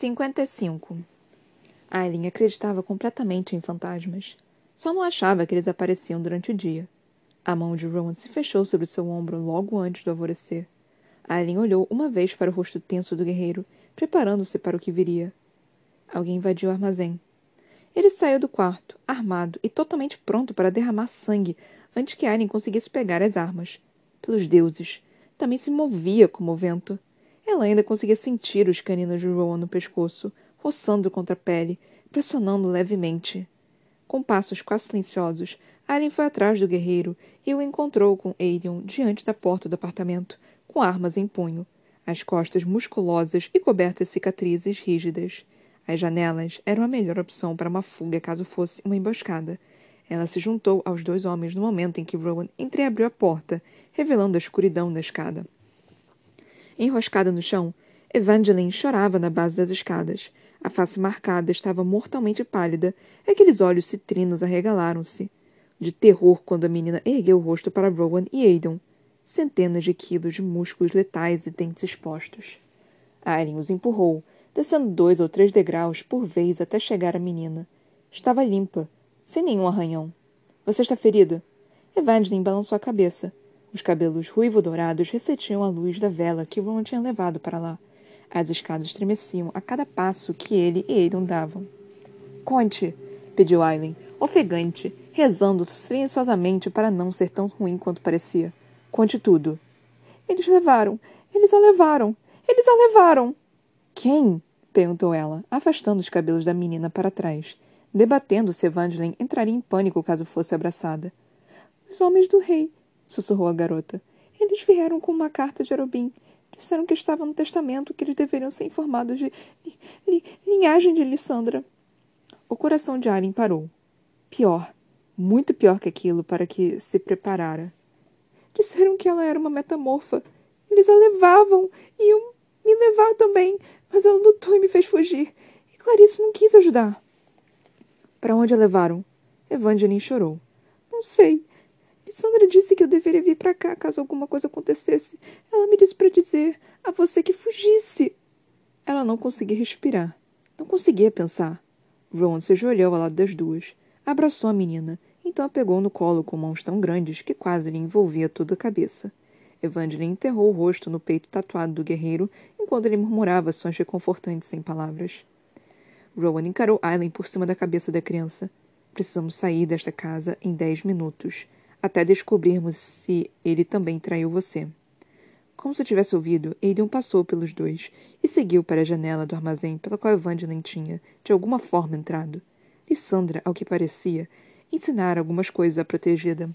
55. Aileen acreditava completamente em fantasmas. Só não achava que eles apareciam durante o dia. A mão de Rowan se fechou sobre seu ombro logo antes do alvorecer. Aileen olhou uma vez para o rosto tenso do guerreiro, preparando-se para o que viria. Alguém invadiu o armazém. Ele saiu do quarto, armado e totalmente pronto para derramar sangue antes que Aileen conseguisse pegar as armas. Pelos deuses! Também se movia como o vento. Ela ainda conseguia sentir os caninos de Rowan no pescoço, roçando contra a pele, pressionando levemente. Com passos quase silenciosos, Aren foi atrás do guerreiro e o encontrou com Aiden diante da porta do apartamento, com armas em punho, as costas musculosas e cobertas de cicatrizes rígidas. As janelas eram a melhor opção para uma fuga caso fosse uma emboscada. Ela se juntou aos dois homens no momento em que Rowan entreabriu a porta, revelando a escuridão da escada. Enroscada no chão, Evangeline chorava na base das escadas. A face marcada estava mortalmente pálida, e aqueles olhos citrinos arregalaram-se. De terror quando a menina ergueu o rosto para Rowan e Aidan. Centenas de quilos de músculos letais e dentes expostos. Aileen os empurrou, descendo dois ou três degraus por vez até chegar à menina. Estava limpa, sem nenhum arranhão. Você está ferida? Evangeline balançou a cabeça. Os cabelos ruivo-dourados refletiam a luz da vela que Ron tinha levado para lá. As escadas estremeciam a cada passo que ele e Aidan davam. Conte, pediu Aileen, ofegante, rezando silenciosamente para não ser tão ruim quanto parecia. Conte tudo. Eles levaram. Eles a levaram. Eles a levaram. Quem? perguntou ela, afastando os cabelos da menina para trás, debatendo se Evangeline entraria em pânico caso fosse abraçada. Os homens do rei, sussurrou a garota. Eles vieram com uma carta de Arobin. Disseram que estava no testamento que eles deveriam ser informados de li, li, linhagem de Lissandra. O coração de Aren parou. Pior, muito pior que aquilo para que se preparara. Disseram que ela era uma metamorfa. Eles a levavam, iam me levar também, mas ela lutou e me fez fugir. E Clarice não quis ajudar. Para onde a levaram? Evangeline chorou. Não sei. Sandra disse que eu deveria vir para cá caso alguma coisa acontecesse. Ela me disse para dizer a você que fugisse. Ela não conseguia respirar. Não conseguia pensar. Ron se ajoelhou ao lado das duas. Abraçou a menina, então a pegou no colo com mãos tão grandes que quase lhe envolvia toda a cabeça. Evangeline enterrou o rosto no peito tatuado do guerreiro enquanto ele murmurava sons reconfortantes sem palavras. Rowan encarou Aileen por cima da cabeça da criança. Precisamos sair desta casa em dez minutos até descobrirmos se ele também traiu você. Como se tivesse ouvido, Aiden passou pelos dois e seguiu para a janela do armazém pela qual Evangeline tinha, de alguma forma, entrado. Lissandra, ao que parecia, ensinara algumas coisas à protegida.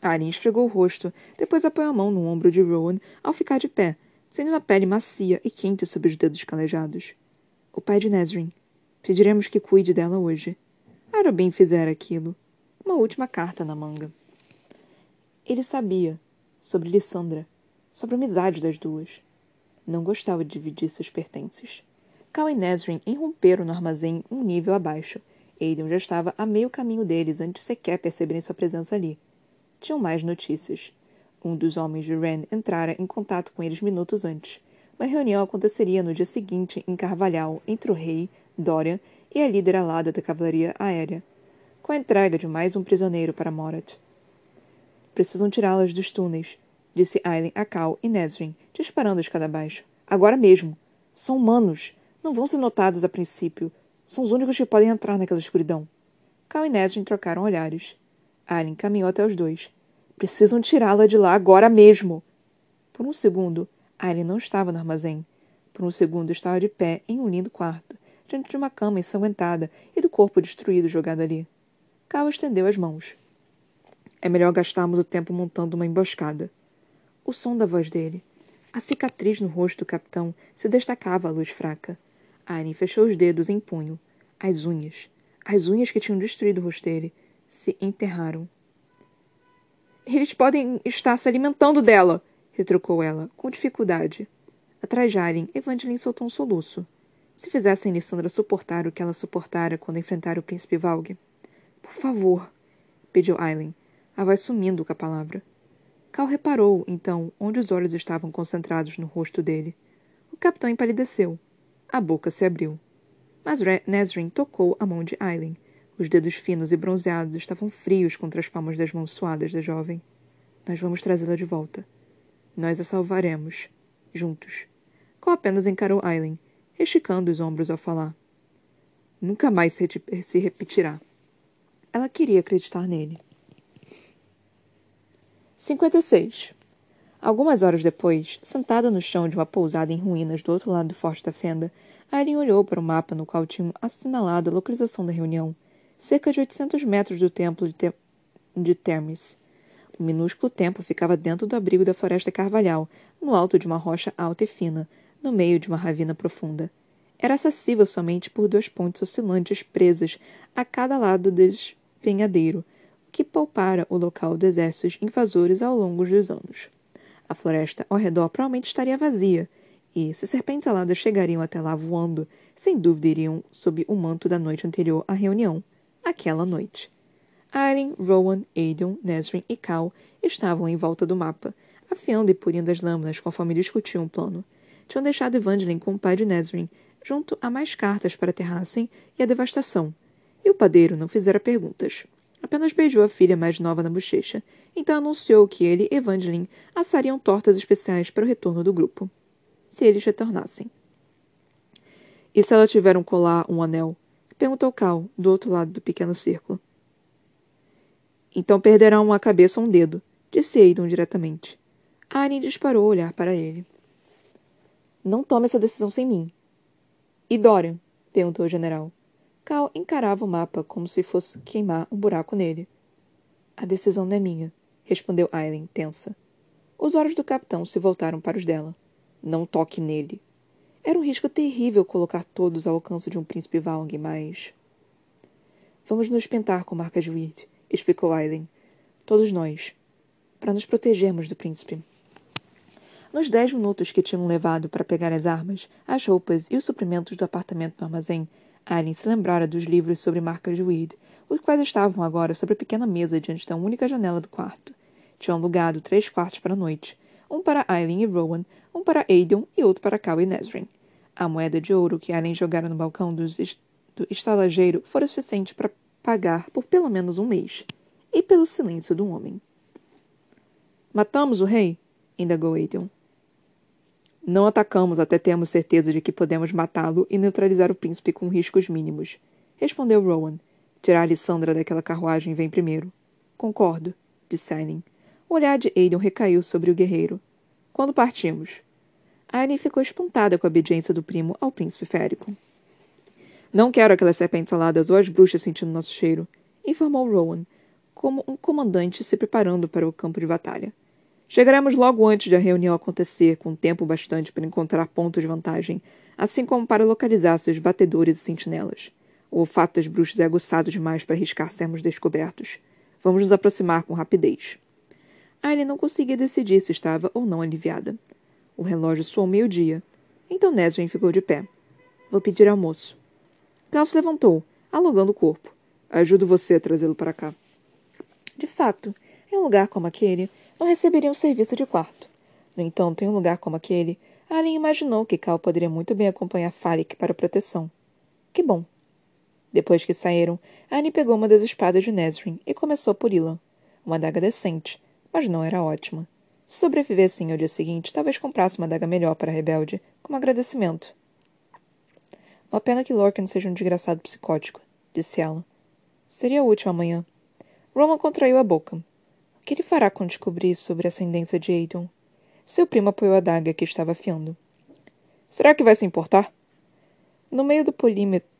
Alien esfregou o rosto, depois apoiou a mão no ombro de Rowan ao ficar de pé, sendo a pele macia e quente sob os dedos calejados. O pai de Nesrin. Pediremos que cuide dela hoje. Arabim fizera aquilo. Uma última carta na manga. Ele sabia sobre Lissandra, sobre a amizade das duas. Não gostava de dividir seus pertences. Cal e Nesrin irromperam no armazém um nível abaixo. Aiden já estava a meio caminho deles antes sequer perceberem sua presença ali. Tinham mais notícias. Um dos homens de Ren entrara em contato com eles minutos antes. Uma reunião aconteceria no dia seguinte em Carvalhal entre o rei, Dorian e a líder alada da cavalaria aérea, com a entrega de mais um prisioneiro para Morat. Precisam tirá-las dos túneis, disse Aileen a Cal e Nesrin, disparando a escada abaixo. Agora mesmo. São humanos. Não vão ser notados a princípio. São os únicos que podem entrar naquela escuridão. Cal e Nesrin trocaram olhares. Aileen caminhou até os dois. Precisam tirá-la de lá agora mesmo. Por um segundo, Aileen não estava no armazém. Por um segundo, estava de pé em um lindo quarto, diante de uma cama ensanguentada e do corpo destruído jogado ali. Cal estendeu as mãos. É melhor gastarmos o tempo montando uma emboscada. O som da voz dele. A cicatriz no rosto do capitão se destacava à luz fraca. Aren fechou os dedos em punho. As unhas. As unhas que tinham destruído o rosto dele se enterraram. Eles podem estar se alimentando dela, retrucou ela, com dificuldade. Atrás de Aren, Evangeline soltou um soluço. Se fizessem Lissandra suportar o que ela suportara quando enfrentara o príncipe Valg. Por favor, pediu Aileen, a voz sumindo com a palavra. Cal reparou, então, onde os olhos estavam concentrados no rosto dele. O capitão empalideceu. A boca se abriu. Mas Nesrin tocou a mão de Aileen. Os dedos finos e bronzeados estavam frios contra as palmas das mãos suadas da jovem. Nós vamos trazê-la de volta. Nós a salvaremos. Juntos. Cole apenas encarou Aileen, esticando os ombros ao falar. Nunca mais se repetirá. Ela queria acreditar nele. 56. Algumas horas depois, sentada no chão de uma pousada em ruínas do outro lado do Forte da Fenda, Aileen olhou para o mapa no qual tinham assinalado a localização da reunião, cerca de 800 metros do templo de, Te de Termes. O minúsculo templo ficava dentro do abrigo da floresta carvalhal, no alto de uma rocha alta e fina, no meio de uma ravina profunda. Era acessível somente por duas pontes oscilantes presas a cada lado do despenhadeiro, que poupara o local dos exércitos invasores ao longo dos anos. A floresta ao redor provavelmente estaria vazia, e, se serpentes aladas chegariam até lá voando, sem dúvida iriam sob o manto da noite anterior à reunião, aquela noite. Aileen, Rowan, Aidan, Nesrin e Cal estavam em volta do mapa, afiando e purindo as lâminas conforme discutiam o plano. Tinham deixado Evangeline com o pai de Nesrin, junto a mais cartas para Terrassen e a devastação. E o padeiro não fizera perguntas. Apenas beijou a filha mais nova na bochecha, então anunciou que ele e Evangeline assariam tortas especiais para o retorno do grupo. Se eles retornassem. E se ela tiver um colar, um anel? Perguntou Cal, do outro lado do pequeno círculo. Então perderão uma cabeça ou um dedo, disse Aidan diretamente. Arya disparou o olhar para ele. Não tome essa decisão sem mim. E Dorian? perguntou o general. Cal encarava o mapa como se fosse queimar um buraco nele. A decisão não é minha, respondeu Aileen, tensa. Os olhos do capitão se voltaram para os dela. Não toque nele. Era um risco terrível colocar todos ao alcance de um príncipe Valong, mas. Vamos nos pintar com marcas Weird explicou Aileen. Todos nós. Para nos protegermos do príncipe. Nos dez minutos que tinham levado para pegar as armas, as roupas e os suprimentos do apartamento no armazém, Aileen se lembrara dos livros sobre marcas de weed, os quais estavam agora sobre a pequena mesa diante da única janela do quarto. Tinham alugado três quartos para a noite, um para Aileen e Rowan, um para Aidan e outro para Cal e Nesrin. A moeda de ouro que Aileen jogara no balcão do estalageiro fora suficiente para pagar por pelo menos um mês, e pelo silêncio do homem. Matamos o rei? indagou Aidan. Não atacamos até termos certeza de que podemos matá-lo e neutralizar o príncipe com riscos mínimos, respondeu Rowan. Tirar Alessandra daquela carruagem vem primeiro. Concordo, disse Aileen. O olhar de Aidan recaiu sobre o guerreiro. Quando partimos? Aileen ficou espantada com a obediência do primo ao príncipe férico. Não quero aquelas serpentes aladas ou as bruxas sentindo nosso cheiro, informou Rowan, como um comandante se preparando para o campo de batalha. Chegaremos logo antes de a reunião acontecer, com tempo bastante para encontrar pontos de vantagem, assim como para localizar seus batedores e sentinelas. O olfato das bruxas é aguçado demais para arriscar sermos descobertos. Vamos nos aproximar com rapidez. Aileen não conseguia decidir se estava ou não aliviada. O relógio soou meio-dia. Então Nesrin ficou de pé. Vou pedir almoço. Se levantou, alongando o corpo. Ajudo você a trazê-lo para cá. De fato, em um lugar como aquele, não receberia um serviço de quarto. No entanto, em um lugar como aquele, Alien imaginou que Cal poderia muito bem acompanhar Falik para proteção. Que bom. Depois que saíram, Annie pegou uma das espadas de Nesrin e começou a pori-la. Uma adaga decente, mas não era ótima. Se sobrevivessem ao dia seguinte, talvez comprasse uma adaga melhor para a rebelde, como agradecimento. Uma pena que Lorcan seja um desgraçado psicótico, disse ela. Seria útil amanhã. Roman contraiu a boca. Que ele fará quando descobrir sobre a ascendência de Aidan? Seu primo apoiou a daga que estava afiando. Será que vai se importar? No meio do,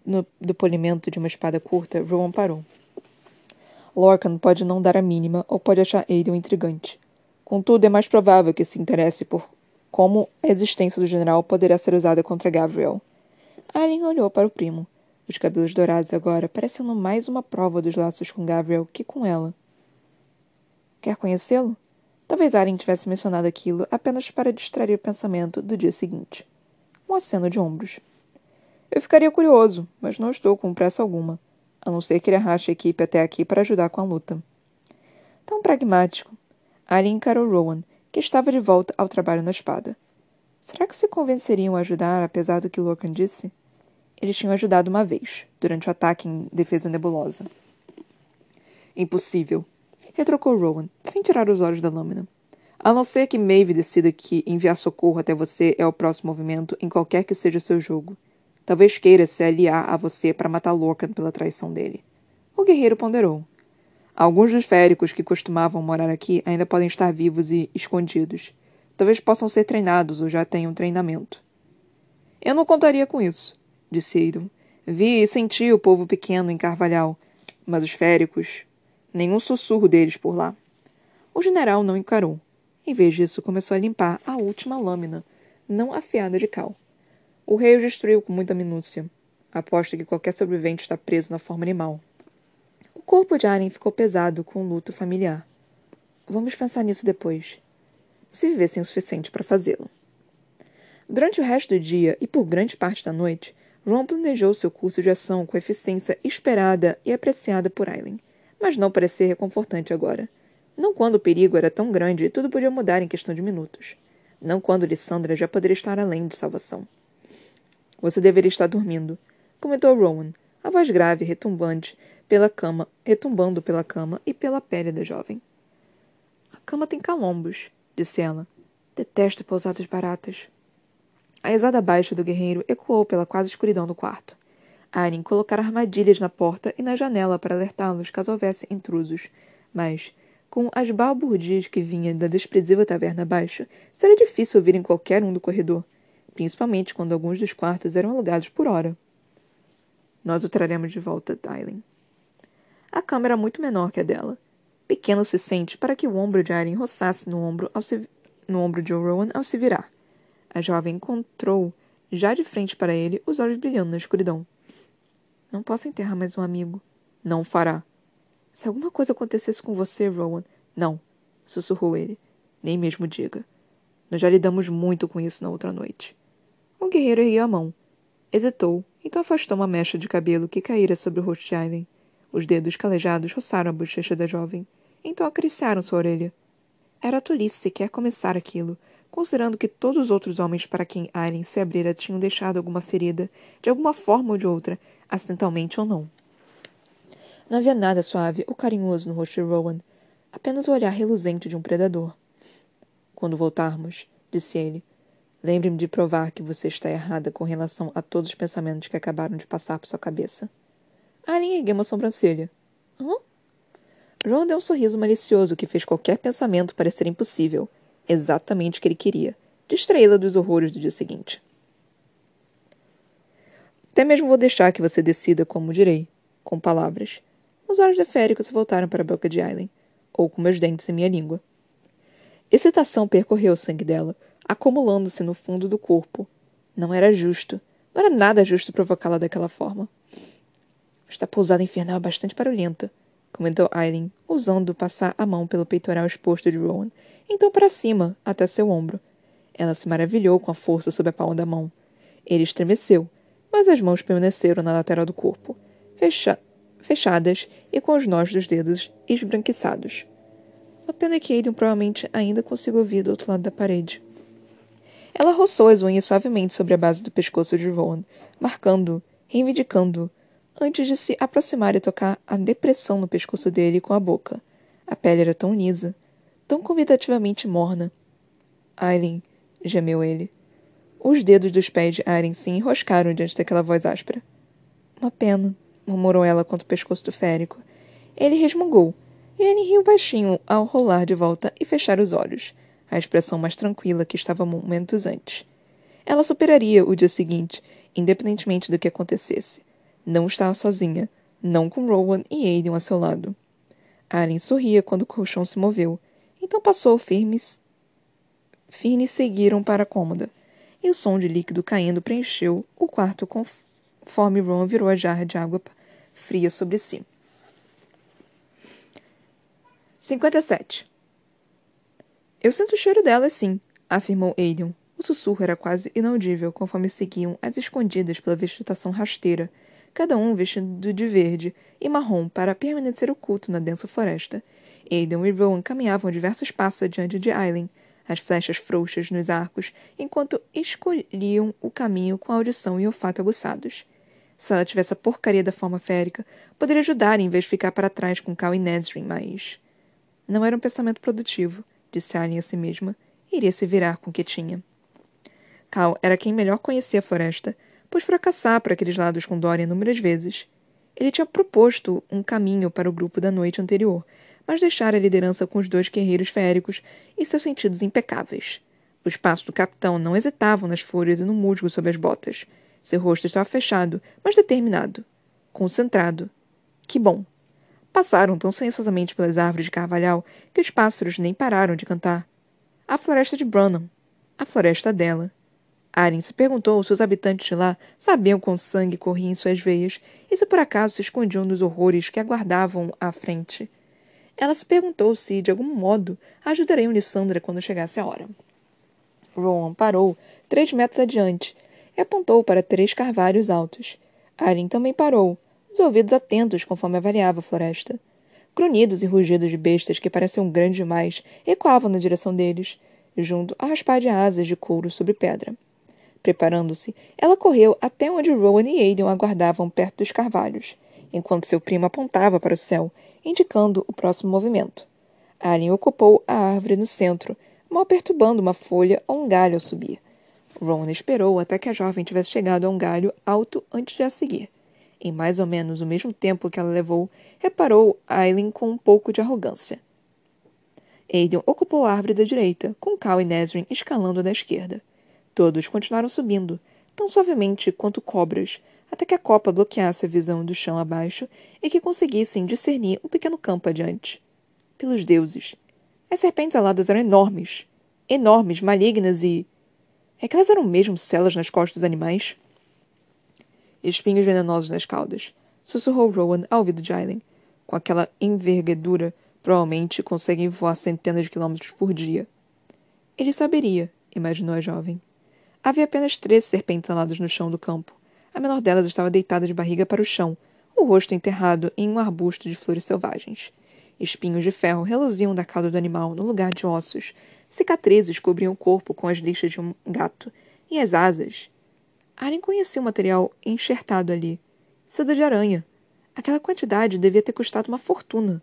no, do polimento de uma espada curta, Rowan parou. Lorcan pode não dar a mínima ou pode achar Aidan intrigante. Contudo, é mais provável que se interesse por como a existência do general poderá ser usada contra Gabriel. Aileen olhou para o primo. Os cabelos dourados agora parecendo mais uma prova dos laços com Gabriel que com ela. Quer conhecê-lo? Talvez Aileen tivesse mencionado aquilo apenas para distrair o pensamento do dia seguinte. Um aceno de ombros. Eu ficaria curioso, mas não estou com pressa alguma, a não ser que ele arraste a equipe até aqui para ajudar com a luta. Tão pragmático. Aileen encarou Rowan, que estava de volta ao trabalho na espada. Será que se convenceriam a ajudar, apesar do que Lorcan disse? Eles tinham ajudado uma vez, durante o ataque em defesa nebulosa. Impossível, retrocou Rowan, sem tirar os olhos da lâmina. A não ser que Maeve decida que enviar socorro até você é o próximo movimento em qualquer que seja seu jogo. Talvez queira se aliar a você para matar Lorcan pela traição dele. O guerreiro ponderou. Alguns dos féricos que costumavam morar aqui ainda podem estar vivos e escondidos. Talvez possam ser treinados ou já tenham treinamento. Eu não contaria com isso, disse Aidan. Vi e senti o povo pequeno em Carvalhal, mas os féricos. Nenhum sussurro deles por lá. O general não encarou. Em vez disso, começou a limpar a última lâmina, não afiada de cal. O rei o destruiu com muita minúcia. Aposto que qualquer sobrevivente está preso na forma animal. O corpo de Aren ficou pesado com o luto familiar. Vamos pensar nisso depois se vivessem o suficiente para fazê-lo. Durante o resto do dia e por grande parte da noite, Ron planejou seu curso de ação com a eficiência esperada e apreciada por Aileen, mas não parecia reconfortante agora. Não quando o perigo era tão grande e tudo podia mudar em questão de minutos. Não quando Lissandra já poderia estar além de salvação. Você deveria estar dormindo, comentou Rowan, a voz grave retumbante pela cama, retumbando pela cama e pela pele da jovem. A cama tem calombos, disse ela. Detesto pousadas baratas. A risada baixa do guerreiro ecoou pela quase escuridão do quarto. Arin colocara armadilhas na porta e na janela para alertá-los caso houvesse intrusos, mas, com as balbúrdias que vinham da desprezível taverna abaixo, seria difícil ouvir em qualquer um do corredor, principalmente quando alguns dos quartos eram alugados por hora. Nós o traremos de volta, Dylan. A cama era muito menor que a dela, pequeno o suficiente para que o ombro de Irene roçasse no ombro, ao se, no ombro de Rowan ao se virar. A jovem encontrou, já de frente para ele, os olhos brilhando na escuridão. Não posso enterrar mais um amigo. Não o fará. Se alguma coisa acontecesse com você, Rowan. Não, sussurrou ele. Nem mesmo diga. Nós já lidamos muito com isso na outra noite. O guerreiro ergueu a mão. Hesitou, então afastou uma mecha de cabelo que caíra sobre o rosto de Aileen. Os dedos calejados roçaram a bochecha da jovem. Então acariciaram sua orelha. Era tolice sequer começar aquilo, considerando que todos os outros homens para quem Aileen se abrira tinham deixado alguma ferida, de alguma forma ou de outra, acidentalmente ou não. Não havia nada suave ou carinhoso no rosto de Rowan, apenas o olhar reluzente de um predador. Quando voltarmos, disse ele, lembre-me de provar que você está errada com relação a todos os pensamentos que acabaram de passar por sua cabeça. Alien ergueu uma sobrancelha. Hã? João deu um sorriso malicioso que fez qualquer pensamento parecer impossível. Exatamente o que ele queria. Distraí-la dos horrores do dia seguinte. Até mesmo vou deixar que você decida como direi, com palavras. Os olhos de Férico se voltaram para a boca de Aileen, ou com meus dentes em minha língua. Excitação percorreu o sangue dela, acumulando-se no fundo do corpo. Não era justo. Não era nada justo provocá-la daquela forma. Esta pousada infernal é bastante barulhenta, comentou Aileen, ousando passar a mão pelo peitoral exposto de Rowan, então para cima, até seu ombro. Ela se maravilhou com a força sob a palma da mão. Ele estremeceu, mas as mãos permaneceram na lateral do corpo, fecha fechadas e com os nós dos dedos esbranquiçados. A pena é que Aiden provavelmente ainda consiga ouvir do outro lado da parede. Ela roçou as unhas suavemente sobre a base do pescoço de Rowan, marcando, reivindicando antes de se aproximar e tocar a depressão no pescoço dele com a boca. A pele era tão lisa, tão convidativamente morna. Aileen, gemeu ele. Os dedos dos pés de Aileen se enroscaram diante daquela voz áspera. Uma pena, murmurou ela contra o pescoço do férico. Ele resmungou, e Anne riu baixinho ao rolar de volta e fechar os olhos, a expressão mais tranquila que estava momentos antes. Ela superaria o dia seguinte, independentemente do que acontecesse. Não estava sozinha, não com Rowan e Aiden a seu lado. Aren sorria quando o colchão se moveu, então passou firmes. Firne seguiram para a cômoda, e o som de líquido caindo preencheu o quarto conforme Ron virou a jarra de água fria sobre si. 57. Eu sinto o cheiro dela, sim, afirmou Aiden. O sussurro era quase inaudível conforme seguiam as escondidas pela vegetação rasteira cada um vestido de verde e marrom para permanecer oculto na densa floresta. Aidan e Rowan caminhavam diversos passos adiante de Aileen, as flechas frouxas nos arcos, enquanto escolhiam o caminho com audição e olfato aguçados. Se ela tivesse a porcaria da forma férica, poderia ajudar em vez de ficar para trás com Cal e Nesrin, mas... Não era um pensamento produtivo, disse Alien a si mesma, e iria se virar com o que tinha. Cal era quem melhor conhecia a floresta, pois fracassar por aqueles lados com Dorian inúmeras vezes. Ele tinha proposto um caminho para o grupo da noite anterior, mas deixara a liderança com os dois guerreiros féricos e seus sentidos impecáveis. Os passos do capitão não hesitavam nas folhas e no musgo sob as botas. Seu rosto estava fechado, mas determinado. Concentrado. Que bom! Passaram tão silenciosamente pelas árvores de carvalhal que os pássaros nem pararam de cantar. A floresta de Branham. A floresta dela. Aren se perguntou se os habitantes de lá sabiam quão sangue corria em suas veias e se por acaso se escondiam dos horrores que aguardavam à frente. Ela se perguntou se, de algum modo, ajudariam Lissandra quando chegasse a hora. Rowan parou, três metros adiante, e apontou para três carvalhos altos. Arin também parou, os ouvidos atentos conforme avaliava a floresta. Grunhidos e rugidos de bestas que pareciam grandes demais ecoavam na direção deles, junto a raspar de asas de couro sobre pedra. Preparando-se, ela correu até onde Rowan e Aiden aguardavam perto dos carvalhos, enquanto seu primo apontava para o céu, indicando o próximo movimento. Alien ocupou a árvore no centro, mal perturbando uma folha ou um galho ao subir. Ron esperou até que a jovem tivesse chegado a um galho alto antes de a seguir. Em mais ou menos o mesmo tempo que ela levou, reparou Aileen com um pouco de arrogância. Aiden ocupou a árvore da direita, com Cal e Nesrin escalando da esquerda. Todos continuaram subindo, tão suavemente quanto cobras, até que a copa bloqueasse a visão do chão abaixo e que conseguissem discernir um pequeno campo adiante. Pelos deuses! As serpentes aladas eram enormes. Enormes, malignas e. É que elas eram mesmo celas nas costas dos animais? Espinhos venenosos nas caudas, sussurrou Rowan ao ouvido de Aileen. Com aquela envergadura, provavelmente conseguem voar centenas de quilômetros por dia. Ele saberia, imaginou a jovem. Havia apenas três serpentes aladas no chão do campo, a menor delas estava deitada de barriga para o chão, o rosto enterrado em um arbusto de flores selvagens. Espinhos de ferro reluziam da cauda do animal no lugar de ossos. Cicatrizes cobriam o corpo com as lixas de um gato. E as asas. Aren conhecia o material enxertado ali. Seda de aranha. Aquela quantidade devia ter custado uma fortuna.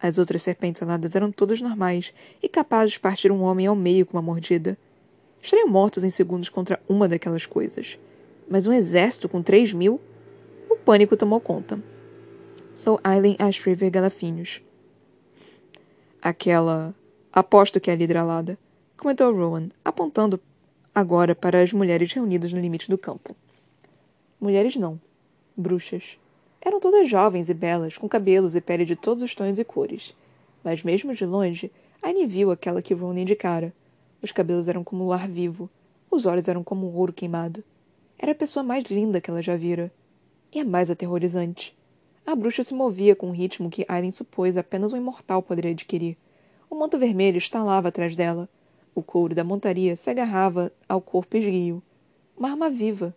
As outras serpentes aladas eram todas normais e capazes de partir um homem ao meio com uma mordida. Estariam mortos em segundos contra uma daquelas coisas. Mas um exército com três mil? O pânico tomou conta. Sou Aileen Ashriver Galafinhos. Aquela. Aposto que é a líder alada, comentou Rowan, apontando agora para as mulheres reunidas no limite do campo. Mulheres não. Bruxas. Eram todas jovens e belas, com cabelos e pele de todos os tons e cores. Mas mesmo de longe, Annie viu aquela que Rowan indicara. Os cabelos eram como o ar vivo, os olhos eram como um ouro queimado. Era a pessoa mais linda que ela já vira. E a mais aterrorizante. A bruxa se movia com um ritmo que Aileen supôs apenas um imortal poderia adquirir. O manto vermelho estalava atrás dela. O couro da montaria se agarrava ao corpo esguio. Uma arma viva.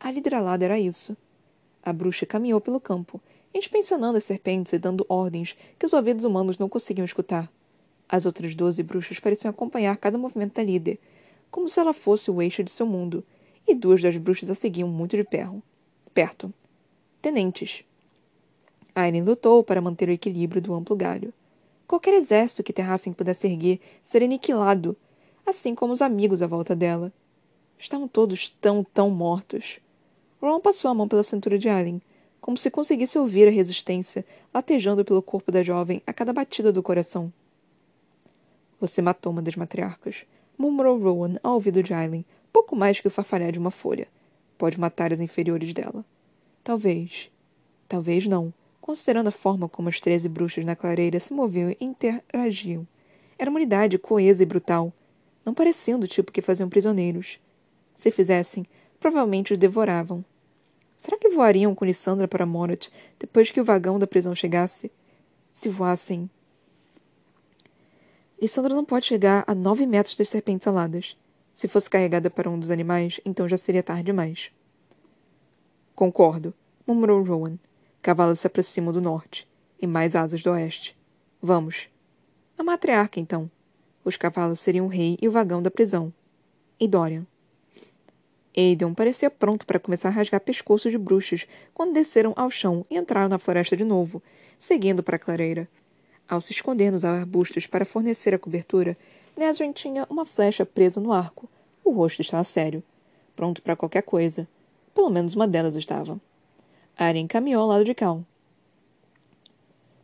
A lidralada era isso. A bruxa caminhou pelo campo, inspecionando as serpentes e dando ordens que os ouvidos humanos não conseguiam escutar. As outras doze bruxas pareciam acompanhar cada movimento da líder, como se ela fosse o eixo de seu mundo, e duas das bruxas a seguiam muito de perto. perto. Tenentes. Aileen lutou para manter o equilíbrio do amplo galho. Qualquer exército que Terrassen pudesse erguer seria aniquilado, assim como os amigos à volta dela. Estavam todos tão, tão mortos. Ron passou a mão pela cintura de Aileen, como se conseguisse ouvir a resistência latejando pelo corpo da jovem a cada batida do coração. Você matou uma das matriarcas, murmurou Rowan ao ouvido de Aileen, pouco mais que o farfalhar de uma folha. Pode matar as inferiores dela. Talvez. Talvez não, considerando a forma como as treze bruxas na clareira se moviam e interagiam. Era uma unidade coesa e brutal. Não pareciam do tipo que faziam prisioneiros. Se fizessem, provavelmente os devoravam. Será que voariam com Lissandra para Morat depois que o vagão da prisão chegasse? Se voassem. Lissandra não pode chegar a nove metros das serpentes aladas. Se fosse carregada para um dos animais, então já seria tarde demais. Concordo, murmurou Rowan. Cavalos se aproximam do norte, e mais asas do oeste. Vamos. A matriarca, então. Os cavalos seriam o rei e o vagão da prisão. E Dorian. Aiden parecia pronto para começar a rasgar pescoços de bruxas quando desceram ao chão e entraram na floresta de novo, seguindo para a clareira. Ao se esconder nos arbustos para fornecer a cobertura, Nesrin tinha uma flecha presa no arco. O rosto estava sério, pronto para qualquer coisa. Pelo menos uma delas estava. Arya caminhou ao lado de Cal.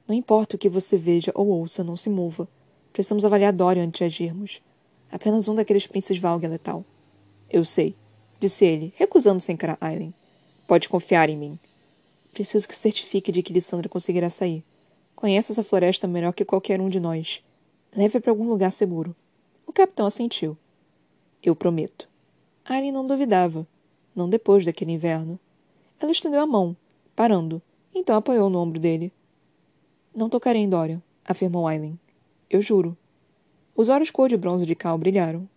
Não importa o que você veja ou ouça, não se mova. Precisamos avaliar Dorian antes de agirmos. Apenas um daqueles príncipes Valg é letal. Eu sei, disse ele, recusando-se a encarar Aileen. Pode confiar em mim. Preciso que certifique de que Lissandra conseguirá sair. Conhece essa floresta melhor que qualquer um de nós. Leve-a para algum lugar seguro. O capitão assentiu. Eu prometo. Aileen não duvidava. Não depois daquele inverno. Ela estendeu a mão, parando, então apoiou no ombro dele. Não tocarei em Dorian, afirmou Aileen. Eu juro. Os olhos cor de bronze de Cal brilharam.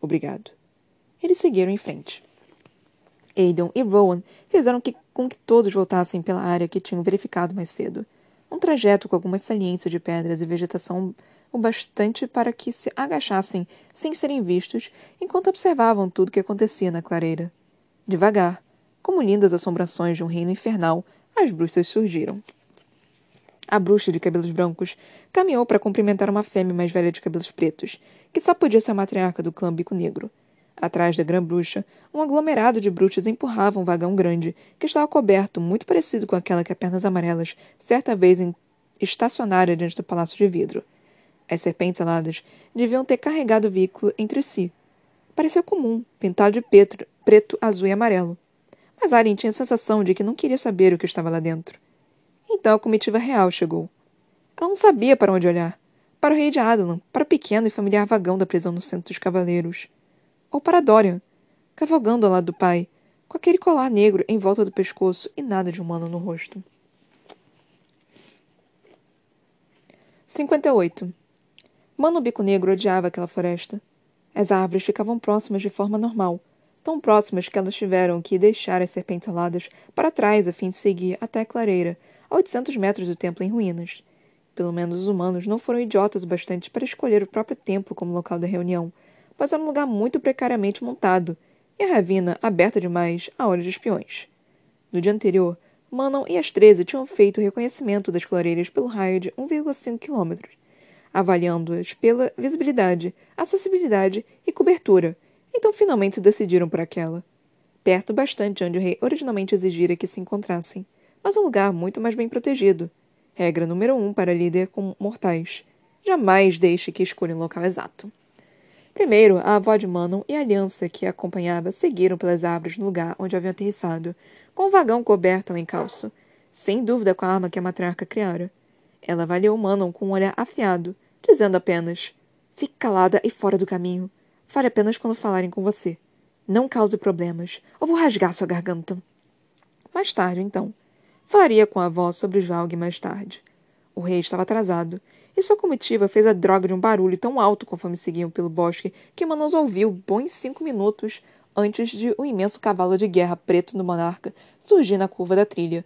Obrigado. Eles seguiram em frente. Aidan e Rowan fizeram que, com que todos voltassem pela área que tinham verificado mais cedo. Um trajeto com algumas saliências de pedras e vegetação o bastante para que se agachassem sem serem vistos enquanto observavam tudo o que acontecia na clareira. Devagar, como lindas assombrações de um reino infernal, as bruxas surgiram. A bruxa de cabelos brancos caminhou para cumprimentar uma fêmea mais velha de cabelos pretos, que só podia ser a matriarca do clã Bico Negro. Atrás da grã-bruxa, um aglomerado de bruxas empurrava um vagão grande, que estava coberto, muito parecido com aquela que a Pernas Amarelas certa vez estacionara diante do palácio de vidro. As serpentes aladas deviam ter carregado o veículo entre si. Parecia comum, pintado de petro, preto, azul e amarelo. Mas Arien tinha a sensação de que não queria saber o que estava lá dentro. Então a comitiva real chegou. Ela não sabia para onde olhar. Para o rei de Adelan, para o pequeno e familiar vagão da prisão no centro dos cavaleiros. Ou para Dorian, cavalgando ao lado do pai, com aquele colar negro em volta do pescoço e nada de humano no rosto. 58. Mano Bico Negro odiava aquela floresta. As árvores ficavam próximas de forma normal, tão próximas que elas tiveram que deixar as serpentes aladas para trás a fim de seguir até a clareira, a 800 metros do templo em ruínas. Pelo menos os humanos não foram idiotas o bastante para escolher o próprio templo como local da reunião, pois era um lugar muito precariamente montado, e a ravina aberta demais a olhos de espiões. No dia anterior, Manon e as treze tinham feito o reconhecimento das clareiras pelo raio de 1,5 quilômetros, avaliando-as pela visibilidade, acessibilidade e cobertura, então finalmente decidiram por aquela. Perto bastante onde o rei originalmente exigira que se encontrassem, mas um lugar muito mais bem protegido. Regra número um para líder com mortais. Jamais deixe que escolha um local exato. Primeiro, a avó de Manon e a aliança que a acompanhava seguiram pelas árvores no lugar onde haviam aterrissado, com o vagão coberto ao encalço, sem dúvida com a arma que a matriarca criara. Ela avaliou Manon com um olhar afiado, dizendo apenas: Fique calada e fora do caminho. Fale apenas quando falarem com você. Não cause problemas, ou vou rasgar sua garganta. Mais tarde, então. Falaria com a avó sobre os Valg mais tarde. O rei estava atrasado, e sua comitiva fez a droga de um barulho tão alto conforme seguiam pelo bosque que Manos ouviu bons cinco minutos antes de um imenso cavalo de guerra preto do monarca surgir na curva da trilha.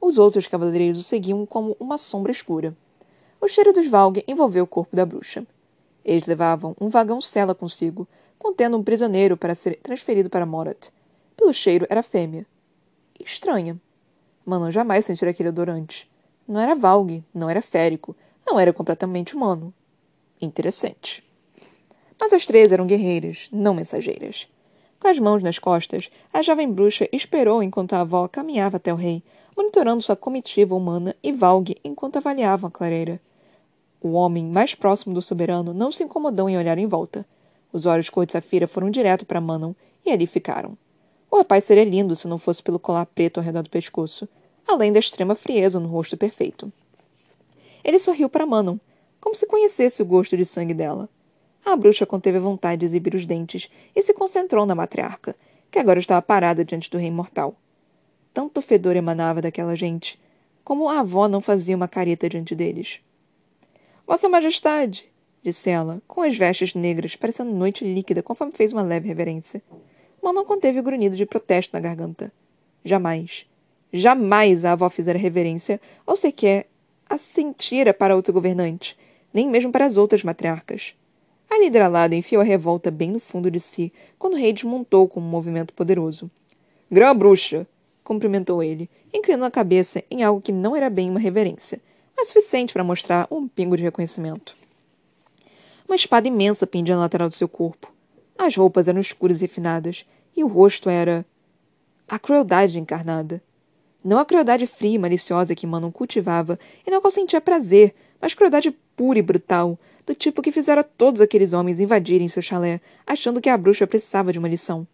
Os outros cavaleiros o seguiam como uma sombra escura. O cheiro dos Valg envolveu o corpo da bruxa. Eles levavam um vagão-cela consigo, contendo um prisioneiro para ser transferido para Morat. Pelo cheiro, era fêmea. Estranha. Manon jamais sentira aquele odor antes. Não era Valg, não era férico, não era completamente humano. Interessante. Mas as três eram guerreiras, não mensageiras. Com as mãos nas costas, a jovem bruxa esperou enquanto a avó caminhava até o rei, monitorando sua comitiva humana e Valg enquanto avaliavam a clareira. O homem mais próximo do soberano não se incomodou em olhar em volta. Os olhos cor de safira foram direto para Manon e ali ficaram. O rapaz seria lindo se não fosse pelo colar preto ao redor do pescoço, além da extrema frieza no rosto perfeito. Ele sorriu para Manon, como se conhecesse o gosto de sangue dela. A bruxa conteve a vontade de exibir os dentes e se concentrou na matriarca, que agora estava parada diante do rei mortal. Tanto fedor emanava daquela gente, como a avó não fazia uma careta diante deles. Vossa Majestade, disse ela, com as vestes negras, parecendo noite líquida, conforme fez uma leve reverência. Mas não conteve o grunhido de protesto na garganta. Jamais, jamais a avó fizera reverência, ou sequer assentira para outro governante, nem mesmo para as outras matriarcas. A lideralada enfiou a revolta bem no fundo de si quando o rei desmontou com um movimento poderoso. Grã bruxa! Cumprimentou ele, inclinando a cabeça em algo que não era bem uma reverência, mas suficiente para mostrar um pingo de reconhecimento. Uma espada imensa pendia na lateral do seu corpo. As roupas eram escuras e refinadas, e o rosto era. a crueldade encarnada. Não a crueldade fria e maliciosa que Manon cultivava e na qual sentia prazer, mas crueldade pura e brutal, do tipo que fizera todos aqueles homens invadirem seu chalé, achando que a bruxa precisava de uma lição.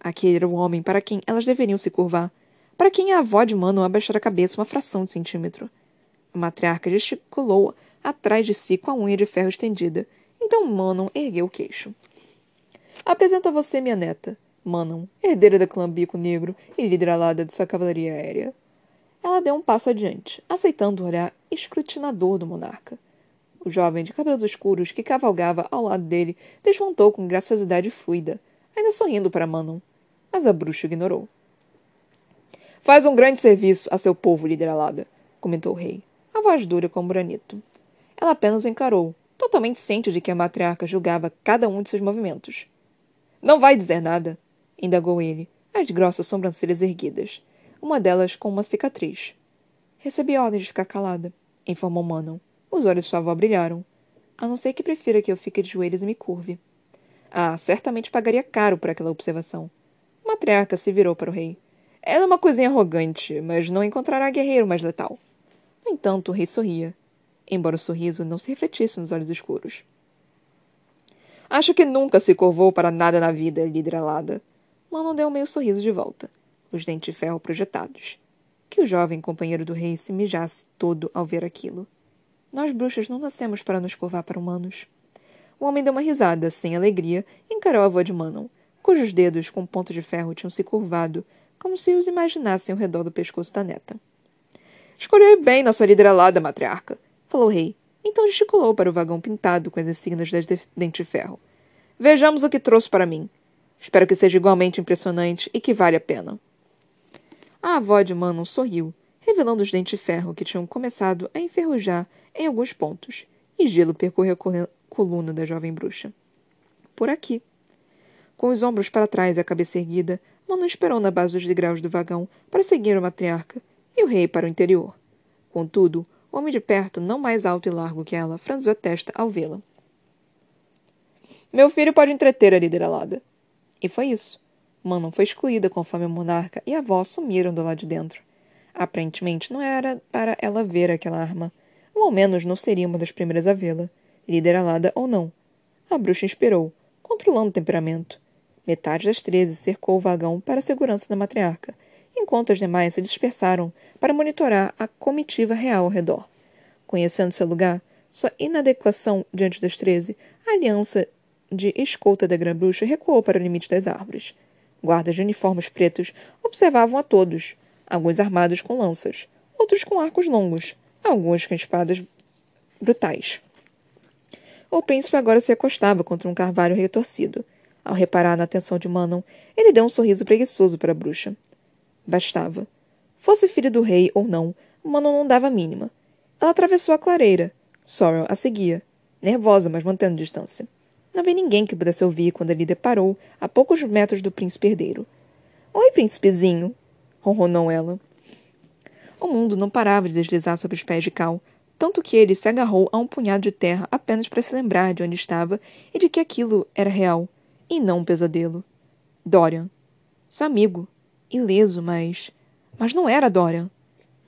Aquele era o homem para quem elas deveriam se curvar, para quem a avó de Manon abaixara a cabeça uma fração de centímetro. A matriarca gesticulou atrás de si com a unha de ferro estendida. Então Manon ergueu o queixo. Apresento a você minha neta, Manon, herdeira da clã Bico Negro e líder alada de sua cavalaria aérea. Ela deu um passo adiante, aceitando o olhar escrutinador do monarca. O jovem de cabelos escuros que cavalgava ao lado dele desmontou com graciosidade fluida, ainda sorrindo para Manon. Mas a bruxa ignorou. Faz um grande serviço a seu povo, líder alada, comentou o rei, a voz dura como granito. Ela apenas o encarou, totalmente ciente de que a matriarca julgava cada um de seus movimentos. Não vai dizer nada, indagou ele, as grossas sobrancelhas erguidas, uma delas com uma cicatriz. Recebi ordem de ficar calada, informou Manon. Os olhos de sua avó brilharam. A não ser que prefira que eu fique de joelhos e me curve. Ah, certamente pagaria caro por aquela observação. A matriarca se virou para o rei. Ela é uma coisinha arrogante, mas não encontrará guerreiro mais letal. No entanto, o rei sorria, embora o sorriso não se refletisse nos olhos escuros. Acho que nunca se curvou para nada na vida, líder alada. Manon deu meio sorriso de volta, os dentes de ferro projetados. Que o jovem companheiro do rei se mijasse todo ao ver aquilo. Nós bruxas não nascemos para nos curvar para humanos. O homem deu uma risada, sem alegria, e encarou a avó de Manon, cujos dedos com ponto de ferro tinham se curvado, como se os imaginassem ao redor do pescoço da neta. Escolheu bem nossa líder alada, matriarca, falou o rei. Então gesticulou para o vagão pintado com as insígnias das de dente de ferro. Vejamos o que trouxe para mim. Espero que seja igualmente impressionante e que vale a pena. A avó de Manon sorriu, revelando os dentes de ferro que tinham começado a enferrujar em alguns pontos, e gelo percorreu coluna da jovem bruxa. Por aqui. Com os ombros para trás e a cabeça erguida, Manon esperou na base dos degraus do vagão para seguir a matriarca e o rei para o interior. Contudo, o homem de perto, não mais alto e largo que ela, franziu a testa ao vê-la. Meu filho pode entreter a líder alada. E foi isso. Manon foi excluída conforme o monarca e a avó sumiram do lado de dentro. Aparentemente não era para ela ver aquela arma, ou ao menos não seria uma das primeiras a vê-la, líder alada ou não. A bruxa esperou, controlando o temperamento. Metade das treze cercou o vagão para a segurança da matriarca, enquanto as demais se dispersaram para monitorar a comitiva real ao redor. Conhecendo seu lugar, sua inadequação diante das treze, a aliança de escolta da Grã-Bruxa recuou para o limite das árvores. Guardas de uniformes pretos observavam a todos, alguns armados com lanças, outros com arcos longos, alguns com espadas brutais. O príncipe agora se acostava contra um carvalho retorcido. Ao reparar na atenção de Manon, ele deu um sorriso preguiçoso para a bruxa. Bastava. Fosse filho do rei ou não, Manon não dava a mínima. Ela atravessou a clareira. Sorrel a seguia, nervosa, mas mantendo distância. Não havia ninguém que pudesse ouvir quando ele deparou a poucos metros do príncipe herdeiro. Oi, príncipezinho, ronronou ela. O mundo não parava de deslizar sobre os pés de Cal, tanto que ele se agarrou a um punhado de terra apenas para se lembrar de onde estava e de que aquilo era real, e não um pesadelo. Dorian. Seu amigo. Ileso, mas. Mas não era Dorian.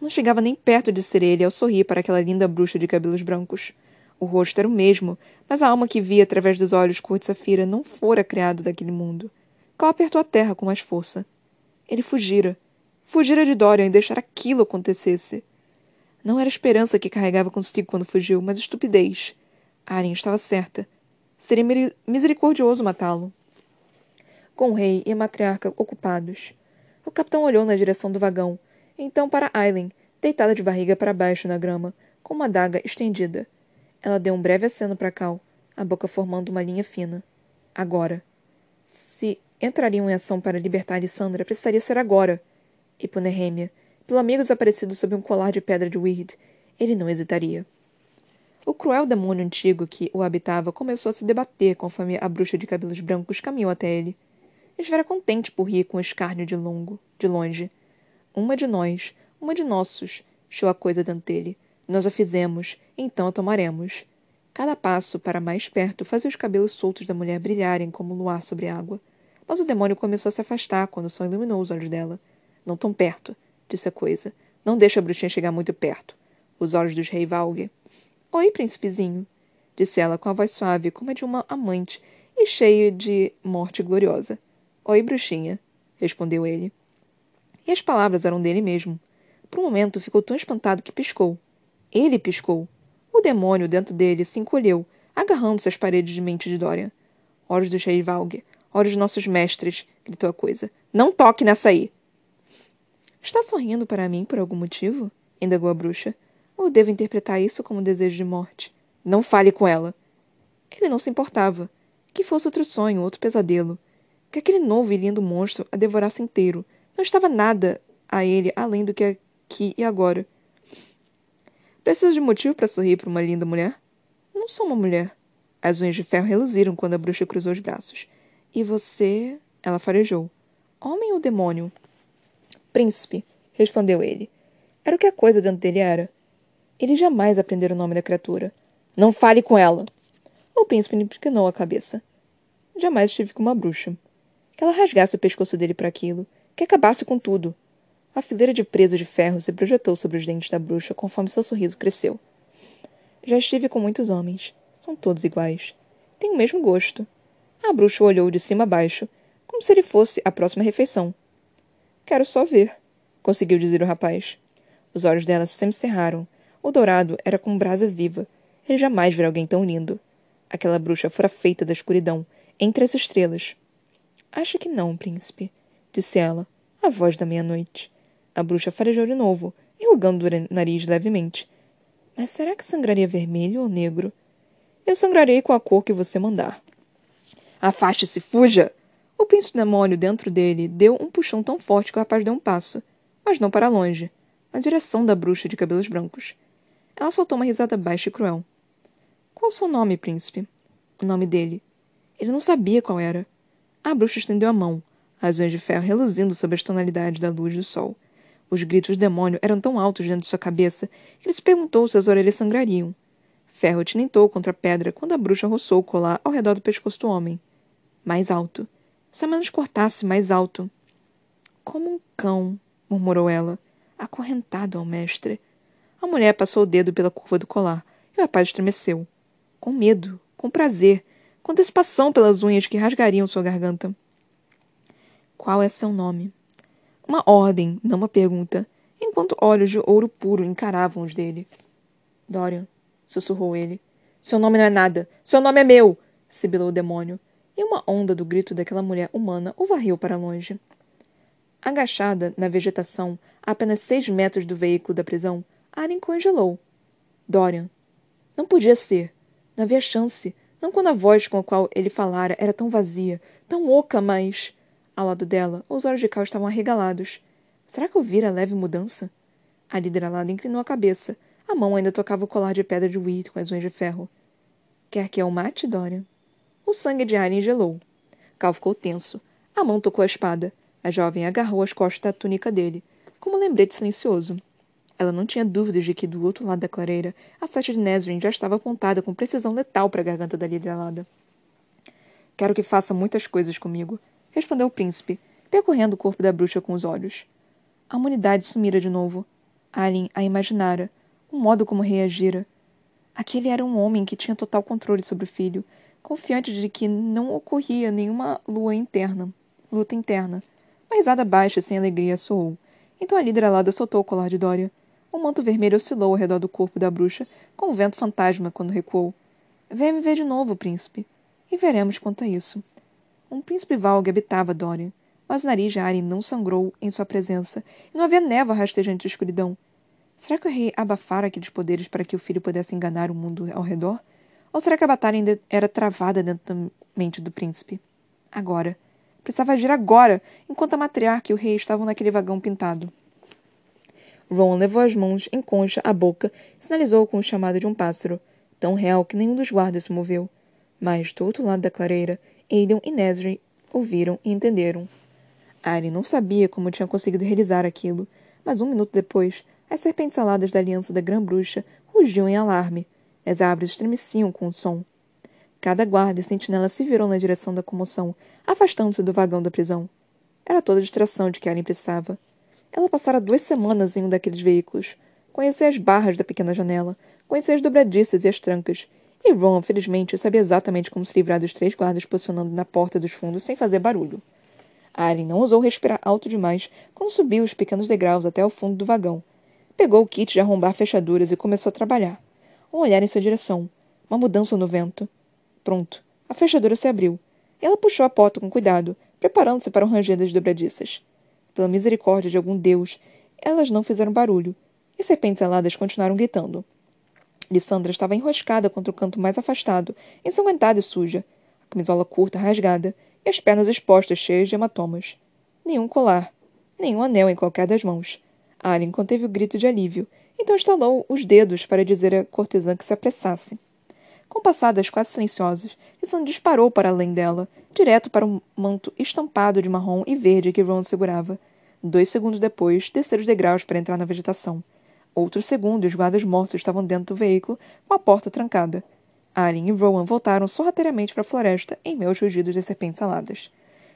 Não chegava nem perto de ser ele ao sorrir para aquela linda bruxa de cabelos brancos. O rosto era o mesmo, mas a alma que via através dos olhos cor de safira não fora criado daquele mundo. Cal apertou a terra com mais força. Ele fugira. Fugira de Dorian e deixar aquilo acontecesse. Não era esperança que carregava consigo quando fugiu, mas estupidez. Arya estava certa. Seria misericordioso matá-lo. Com o rei e a matriarca ocupados. O capitão olhou na direção do vagão, então para Aileen, deitada de barriga para baixo na grama, com uma adaga estendida. Ela deu um breve aceno para Cal, a boca formando uma linha fina. Agora. Se entrariam em ação para libertar Alessandra, precisaria ser agora. E por Pelo amigo desaparecido sob um colar de pedra de Weird, ele não hesitaria. O cruel demônio antigo que o habitava começou a se debater conforme a bruxa de cabelos brancos caminhou até ele. Estivera contente por rir com o escárnio de longo, de longe. Uma de nós, uma de nossos, chiou a coisa dentro dele. Nós a fizemos, então a tomaremos. Cada passo para mais perto fazia os cabelos soltos da mulher brilharem como luar sobre água. Mas o demônio começou a se afastar quando o sol iluminou os olhos dela. Não tão perto, disse a coisa. Não deixe a bruxinha chegar muito perto. Os olhos dos rei Valgue. Oi, príncipezinho, disse ela com a voz suave como a de uma amante e cheia de morte gloriosa. Oi, bruxinha, respondeu ele. E as palavras eram dele mesmo. Por um momento ficou tão espantado que piscou. Ele piscou. O demônio dentro dele se encolheu, agarrando-se às paredes de mente de Dorian. Olhos do rei Valgue, olhos de nossos mestres, gritou a coisa. Não toque nessa aí! Está sorrindo para mim por algum motivo? indagou a bruxa. Ou devo interpretar isso como desejo de morte? Não fale com ela. Ele não se importava. Que fosse outro sonho, outro pesadelo. Que aquele novo e lindo monstro a devorasse inteiro. Não estava nada a ele além do que aqui e agora. Preciso de motivo para sorrir para uma linda mulher? Não sou uma mulher. As unhas de ferro reluziram quando a bruxa cruzou os braços. E você. Ela farejou. Homem ou demônio? Príncipe, respondeu ele. Era o que a coisa dentro dele era. Ele jamais aprendera o nome da criatura. Não fale com ela! O príncipe inclinou a cabeça. Jamais estive com uma bruxa. Que ela rasgasse o pescoço dele para aquilo. Que acabasse com tudo. A fileira de presas de ferro se projetou sobre os dentes da bruxa conforme seu sorriso cresceu. Já estive com muitos homens. São todos iguais. Têm o mesmo gosto. A bruxa olhou de cima a baixo, como se ele fosse a próxima refeição. Quero só ver, conseguiu dizer o rapaz. Os olhos dela se semicerraram, o dourado era como brasa viva. Ele jamais viu alguém tão lindo. Aquela bruxa fora feita da escuridão, entre as estrelas. Acho que não, príncipe, disse ela, a voz da meia-noite. A bruxa farejou de novo, enrugando o nariz levemente. Mas será que sangraria vermelho ou negro? Eu sangrarei com a cor que você mandar. Afaste-se, fuja! O príncipe demônio dentro dele deu um puxão tão forte que o rapaz deu um passo, mas não para longe, na direção da bruxa de cabelos brancos. Ela soltou uma risada baixa e cruel. Qual o seu nome, príncipe? O nome dele. Ele não sabia qual era. A bruxa estendeu a mão, as unhas de ferro reluzindo sob as tonalidades da luz do sol. Os gritos do demônio eram tão altos dentro de sua cabeça que ele se perguntou se as orelhas sangrariam. Ferro tilintou contra a pedra quando a bruxa roçou o colar ao redor do pescoço do homem. Mais alto. Se a menos cortasse mais alto. Como um cão, murmurou ela, acorrentado ao mestre. A mulher passou o dedo pela curva do colar e o rapaz estremeceu. Com medo, com prazer, com antecipação pelas unhas que rasgariam sua garganta. Qual é seu nome? Uma ordem, não uma pergunta, enquanto olhos de ouro puro encaravam os dele. Dorian, sussurrou ele. Seu nome não é nada. Seu nome é meu! sibilou o demônio, e uma onda do grito daquela mulher humana o varreu para longe. Agachada na vegetação, a apenas seis metros do veículo da prisão, Aren congelou. Dorian. Não podia ser. Não havia chance. Não quando a voz com a qual ele falara era tão vazia, tão oca, mas. Ao lado dela, os olhos de Cal estavam arregalados. Será que ouvira leve mudança? A líder alada inclinou a cabeça. A mão ainda tocava o colar de pedra de Wheat com as unhas de ferro. Quer que eu mate, Dorian? O sangue de Aren gelou. Cal ficou tenso. A mão tocou a espada. A jovem agarrou as costas da túnica dele, como um lembrete silencioso. Ela não tinha dúvidas de que, do outro lado da clareira, a flecha de Nesrin já estava apontada com precisão letal para a garganta da lidralada. Quero que faça muitas coisas comigo, respondeu o príncipe, percorrendo o corpo da bruxa com os olhos. A humanidade sumira de novo. Alien a imaginara, o modo como reagira. Aquele era um homem que tinha total controle sobre o filho, confiante de que não ocorria nenhuma lua interna, luta interna. Uma risada baixa, sem alegria, soou. Então a líder alada soltou o colar de Dória. O manto vermelho oscilou ao redor do corpo da bruxa, com um vento fantasma quando recuou. Venha me ver de novo, príncipe. E veremos quanto a isso. Um príncipe valgue habitava Dorian, mas o nariz de Arya não sangrou em sua presença, e não havia névoa rastejante de escuridão. Será que o rei abafara aqueles poderes para que o filho pudesse enganar o mundo ao redor? Ou será que a batalha ainda era travada dentro da mente do príncipe? Agora. Precisava agir agora, enquanto a matriarca e o rei estavam naquele vagão pintado. Ron levou as mãos em concha à boca e sinalizou com o chamado de um pássaro. tão real que nenhum dos guardas se moveu. Mas, do outro lado da clareira, Aidan e Nesri ouviram e entenderam. Ari não sabia como tinha conseguido realizar aquilo, mas um minuto depois, as serpentes aladas da aliança da Grã-Bruxa rugiam em alarme. As árvores estremeciam com o som. Cada guarda e sentinela se virou na direção da comoção, afastando-se do vagão da prisão. Era toda a distração de que Ellen precisava. Ela passara duas semanas em um daqueles veículos. Conhecia as barras da pequena janela, conhecia as dobradiças e as trancas, e Ron, felizmente, sabia exatamente como se livrar dos três guardas posicionando na porta dos fundos sem fazer barulho. Aren não ousou respirar alto demais quando subiu os pequenos degraus até o fundo do vagão. Pegou o kit de arrombar fechaduras e começou a trabalhar. Um olhar em sua direção. Uma mudança no vento. Pronto. A fechadura se abriu. Ela puxou a porta com cuidado, preparando-se para o ranger das dobradiças. Pela misericórdia de algum deus, elas não fizeram barulho, e serpentes aladas continuaram gritando. Lissandra estava enroscada contra o canto mais afastado, ensanguentada e suja, a camisola curta rasgada e as pernas expostas cheias de hematomas. Nenhum colar, nenhum anel em qualquer das mãos. Alien conteve o grito de alívio, então estalou os dedos para dizer à cortesã que se apressasse. Com passadas quase silenciosas, Lissandra disparou para além dela, direto para um manto estampado de marrom e verde que Ron segurava. Dois segundos depois, desceram os degraus para entrar na vegetação. Outro segundo os guardas mortos estavam dentro do veículo, com a porta trancada. Alien e Rowan voltaram sorrateiramente para a floresta em meio aos rugidos das serpentes aladas.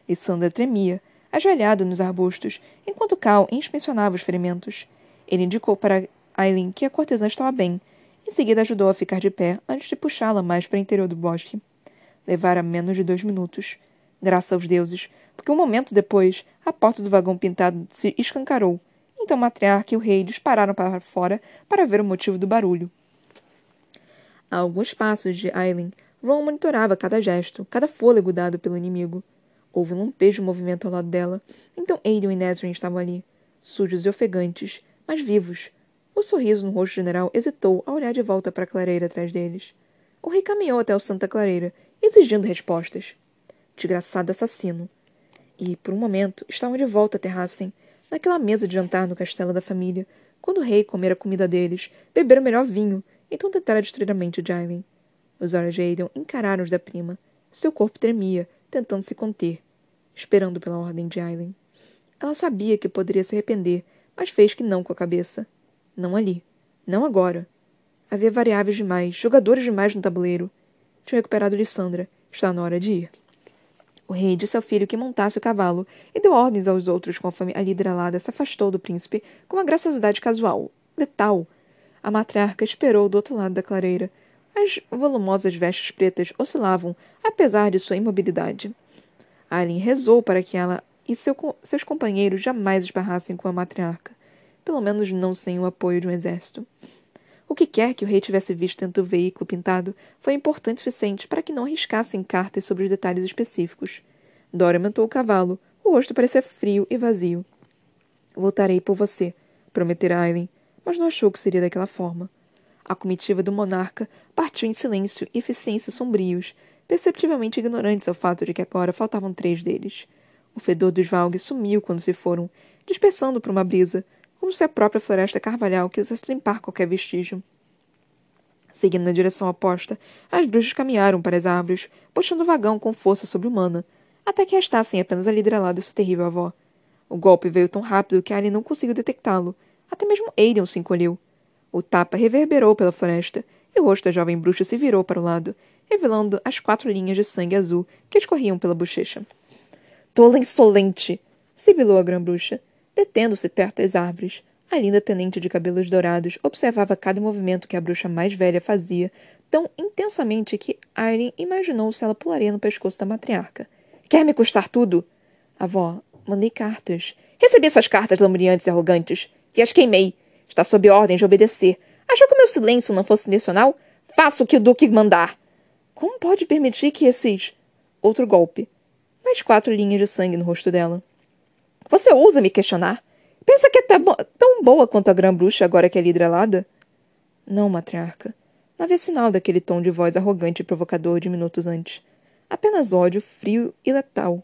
E Sandra tremia, ajoelhada nos arbustos, enquanto Cal inspecionava os ferimentos. Ele indicou para Aileen que a cortesã estava bem. Em seguida ajudou a ficar de pé antes de puxá-la mais para o interior do bosque. Levara menos de dois minutos. Graças aos deuses, porque um momento depois, a porta do vagão pintado se escancarou então matriarca e o rei dispararam para fora para ver o motivo do barulho. A alguns passos de Aileen, Ron monitorava cada gesto, cada fôlego dado pelo inimigo. Houve um lampejo de movimento ao lado dela. Então Aiden e Nezrin estavam ali, sujos e ofegantes, mas vivos. O sorriso no rosto general hesitou ao olhar de volta para a clareira atrás deles. O rei caminhou até o Santa Clareira, exigindo respostas. Desgraçado assassino. E, por um momento, estavam de volta a Terrassen, naquela mesa de jantar no castelo da família, quando o rei comera a comida deles, beber o melhor vinho, então tentara destruir a mente de Aileen. Os olhos de Aidan encararam os da prima. Seu corpo tremia, tentando se conter, esperando pela ordem de Aileen. Ela sabia que poderia se arrepender, mas fez que não com a cabeça. Não ali. Não agora. Havia variáveis demais, jogadores demais no tabuleiro. Tinha recuperado Lissandra. Está na hora de ir. O rei disse ao filho que montasse o cavalo e deu ordens aos outros conforme a líder alada se afastou do príncipe com uma graciosidade casual, letal. A matriarca esperou do outro lado da clareira. As volumosas vestes pretas oscilavam, apesar de sua imobilidade. Alien rezou para que ela e seu, seus companheiros jamais esbarrassem com a matriarca, pelo menos não sem o apoio de um exército. O que quer que o rei tivesse visto dentro do veículo pintado foi importante o suficiente para que não arriscassem cartas sobre os detalhes específicos. Dora aumentou o cavalo. O rosto parecia frio e vazio. Voltarei por você, prometera Aileen, mas não achou que seria daquela forma. A comitiva do monarca partiu em silêncio e eficiência sombrios, perceptivelmente ignorantes ao fato de que agora faltavam três deles. O fedor dos Valgues sumiu quando se foram, dispersando por uma brisa, como se a própria floresta carvalhal quisesse limpar qualquer vestígio. Seguindo na direção oposta, as bruxas caminharam para as árvores, puxando o vagão com força sobre-humana, até que restassem apenas a lideralada e sua terrível avó. O golpe veio tão rápido que Ali não conseguiu detectá-lo. Até mesmo Aiden se encolheu. O tapa reverberou pela floresta, e o rosto da jovem bruxa se virou para o lado, revelando as quatro linhas de sangue azul que escorriam pela bochecha. Tola insolente! sibilou a grã-bruxa detendo-se perto das árvores. A linda tenente de cabelos dourados observava cada movimento que a bruxa mais velha fazia, tão intensamente que Aileen imaginou se ela pularia no pescoço da matriarca. Quer me custar tudo? Avó, mandei cartas. Recebi suas cartas lamuriantes e arrogantes, e as queimei. Está sob ordem de obedecer. Achou que o meu silêncio não fosse intencional? Faça o que o Duque mandar. Como pode permitir que esses. Outro golpe. Mais quatro linhas de sangue no rosto dela. Você ousa me questionar? Pensa que é tão boa quanto a grã-bruxa agora que é lidralada? Não, matriarca. Não havia sinal daquele tom de voz arrogante e provocador de minutos antes. Apenas ódio frio e letal.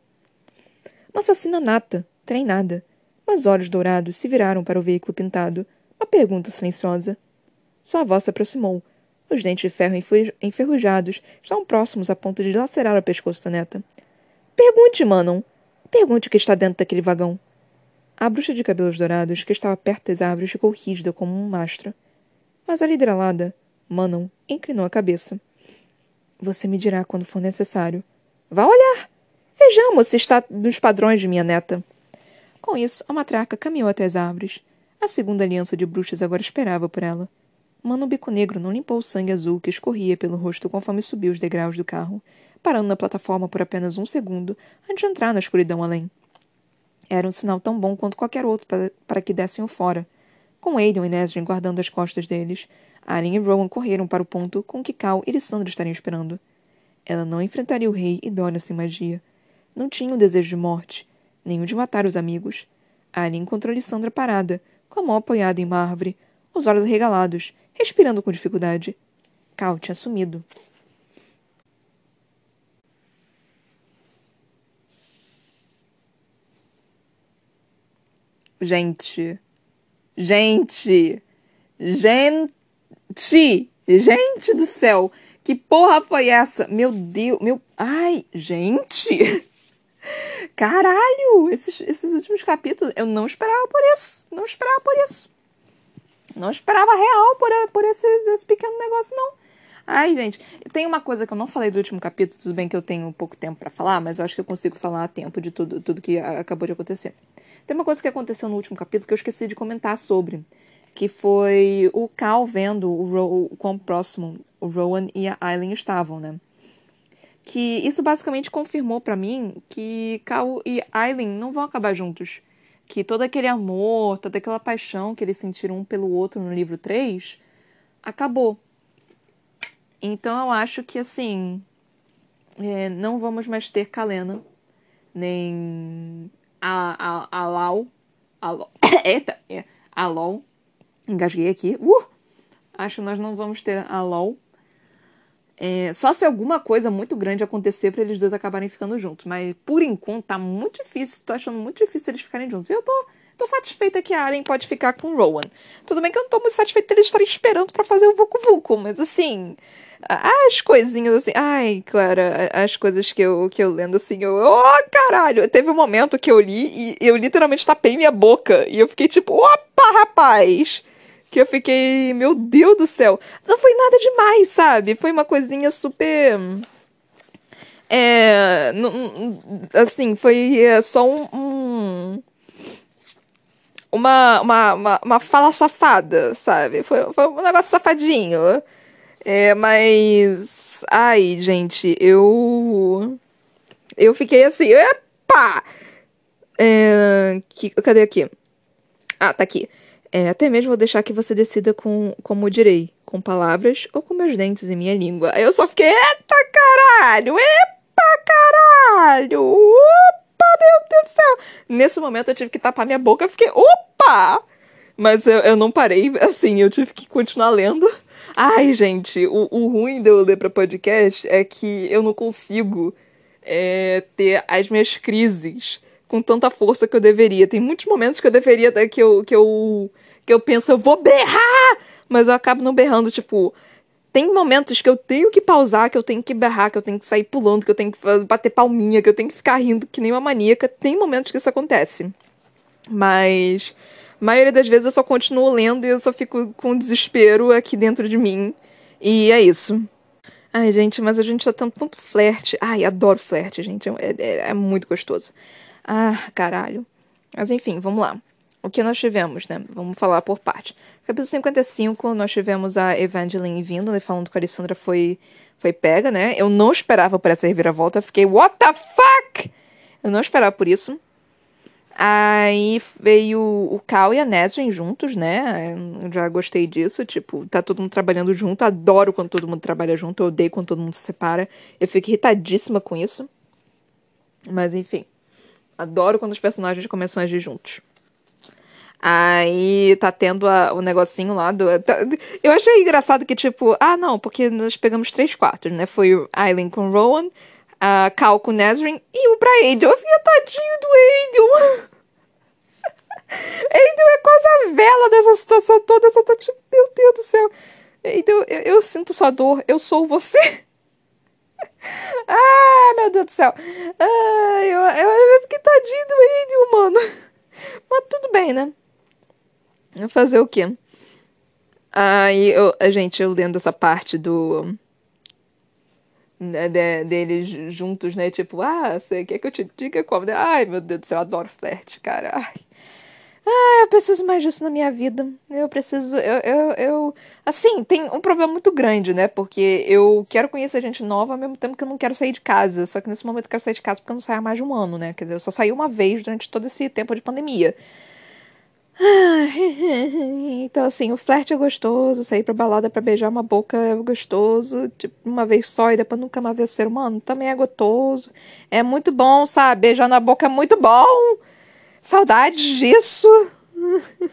Uma assassina nata, treinada. Mas olhos dourados se viraram para o veículo pintado. Uma pergunta silenciosa. Sua voz se aproximou. Os dentes de ferro enferrujados estavam próximos a ponto de lacerar o pescoço da neta. Pergunte, Manon. Pergunte o que está dentro daquele vagão. A bruxa de cabelos dourados, que estava perto das árvores, ficou rígida como um mastro. Mas a lideralada, Manon, inclinou a cabeça. Você me dirá quando for necessário. Vá olhar. Vejamos se está nos padrões de minha neta. Com isso, a matraca caminhou até as árvores. A segunda aliança de bruxas agora esperava por ela. Mano Bico Negro não limpou o sangue azul que escorria pelo rosto conforme subiu os degraus do carro, parando na plataforma por apenas um segundo antes de entrar na escuridão além. Era um sinal tão bom quanto qualquer outro para, para que dessem o fora. Com Aiden e Nesrin guardando as costas deles, Alien e Rowan correram para o ponto com que Cal e Lissandra estariam esperando. Ela não enfrentaria o rei e Donna sem magia. Não tinha o desejo de morte, nem o de matar os amigos. Alien encontrou Lissandra parada, com a mão apoiada em uma árvore, os olhos arregalados, respirando com dificuldade. Cal tinha sumido. Gente. Gente. Gente. Gente do céu. Que porra foi essa? Meu Deus. Meu. Ai, gente. Caralho! Esses, esses últimos capítulos, eu não esperava por isso. Não esperava por isso. Não esperava real por, por esse, esse pequeno negócio, não. Ai, gente, tem uma coisa que eu não falei do último capítulo, tudo bem que eu tenho pouco tempo para falar, mas eu acho que eu consigo falar a tempo de tudo, tudo que acabou de acontecer. Tem uma coisa que aconteceu no último capítulo que eu esqueci de comentar sobre, que foi o Cal vendo o, Ro o quão próximo o Rowan e a Aileen estavam, né? Que isso basicamente confirmou para mim que Cal e Aileen não vão acabar juntos que todo aquele amor, toda aquela paixão que eles sentiram um pelo outro no livro 3 acabou. Então eu acho que assim é, não vamos mais ter Kalena, nem a, a, a Lau. A Lau. Eita, é. Engasguei aqui. Uh! Acho que nós não vamos ter a Lau é, só se alguma coisa muito grande acontecer para eles dois acabarem ficando juntos. Mas por enquanto tá muito difícil, tô achando muito difícil eles ficarem juntos. E eu tô, tô satisfeita que a Alien pode ficar com o Rowan. Tudo bem que eu não tô muito satisfeita deles estarem esperando para fazer o Vucu Vucu, mas assim. As coisinhas assim. Ai, cara, as coisas que eu, que eu lendo assim, eu. Oh, caralho! Teve um momento que eu li e eu literalmente tapei minha boca. E eu fiquei tipo, opa, rapaz! que eu fiquei, meu Deus do céu. Não foi nada demais, sabe? Foi uma coisinha super. É. Assim, foi é, só um. um uma, uma, uma, uma, fala safada, sabe? Foi, foi um negócio safadinho. É, mas. Ai, gente, eu. Eu fiquei assim. Epa! É, que, cadê aqui? Ah, tá aqui. É, até mesmo vou deixar que você decida com como direi, com palavras ou com meus dentes e minha língua. Eu só fiquei, eita caralho, epa caralho, opa, meu Deus do céu. Nesse momento eu tive que tapar minha boca, eu fiquei, opa! Mas eu, eu não parei, assim, eu tive que continuar lendo. Ai, gente, o, o ruim de eu ler pra podcast é que eu não consigo é, ter as minhas crises com tanta força que eu deveria. Tem muitos momentos que eu deveria que eu que eu que eu penso eu vou berrar, mas eu acabo não berrando, tipo, tem momentos que eu tenho que pausar, que eu tenho que berrar, que eu tenho que sair pulando, que eu tenho que bater palminha, que eu tenho que ficar rindo que nem uma maníaca. Tem momentos que isso acontece. Mas a maioria das vezes eu só continuo lendo e eu só fico com desespero aqui dentro de mim. E é isso. Ai, gente, mas a gente tá tendo tanto flerte. Ai, adoro flerte, gente. É, é, é muito gostoso. Ah, caralho. Mas enfim, vamos lá. O que nós tivemos, né? Vamos falar por parte. Capítulo 55, nós tivemos a Evangeline vindo, né? Falando que a Alessandra foi, foi pega, né? Eu não esperava por essa reviravolta. Fiquei, what the fuck? Eu não esperava por isso. Aí veio o Cal e a Nesrin juntos, né? Eu já gostei disso. Tipo, tá todo mundo trabalhando junto. Adoro quando todo mundo trabalha junto. Eu odeio quando todo mundo se separa. Eu fico irritadíssima com isso. Mas enfim. Adoro quando os personagens começam a agir juntos. Aí tá tendo a, o negocinho lá do. Tá, eu achei engraçado que, tipo, ah, não, porque nós pegamos três quartos, né? Foi o Aileen com Rowan, a Cal com Nazrin e o pra Aiden. Eu vi tadinho do Aiden. Aiden é quase a vela dessa situação toda. Eu só tô tipo, meu Deus do céu. Então eu, eu sinto sua dor, eu sou você. ah, meu Deus do céu. Ah, eu, eu, eu fiquei tadinho do Aiden, mano. Mas tudo bem, né? Fazer o quê? Aí, eu, gente, eu lendo essa parte do. Né, de, deles juntos, né? Tipo, ah, você quer que eu te diga como? Ai, meu Deus do céu, eu adoro flerte, cara. Ai. Ah, eu preciso mais disso na minha vida. Eu preciso. Eu, eu, eu. Assim, tem um problema muito grande, né? Porque eu quero conhecer gente nova ao mesmo tempo que eu não quero sair de casa. Só que nesse momento eu quero sair de casa porque eu não saio há mais de um ano, né? Quer dizer, eu só saí uma vez durante todo esse tempo de pandemia. Então, assim, o flerte é gostoso, sair pra balada pra beijar uma boca é gostoso, tipo, uma vez só e depois nunca mais ver o ser humano também é gostoso. É muito bom, sabe? Beijar na boca é muito bom. Saudades disso.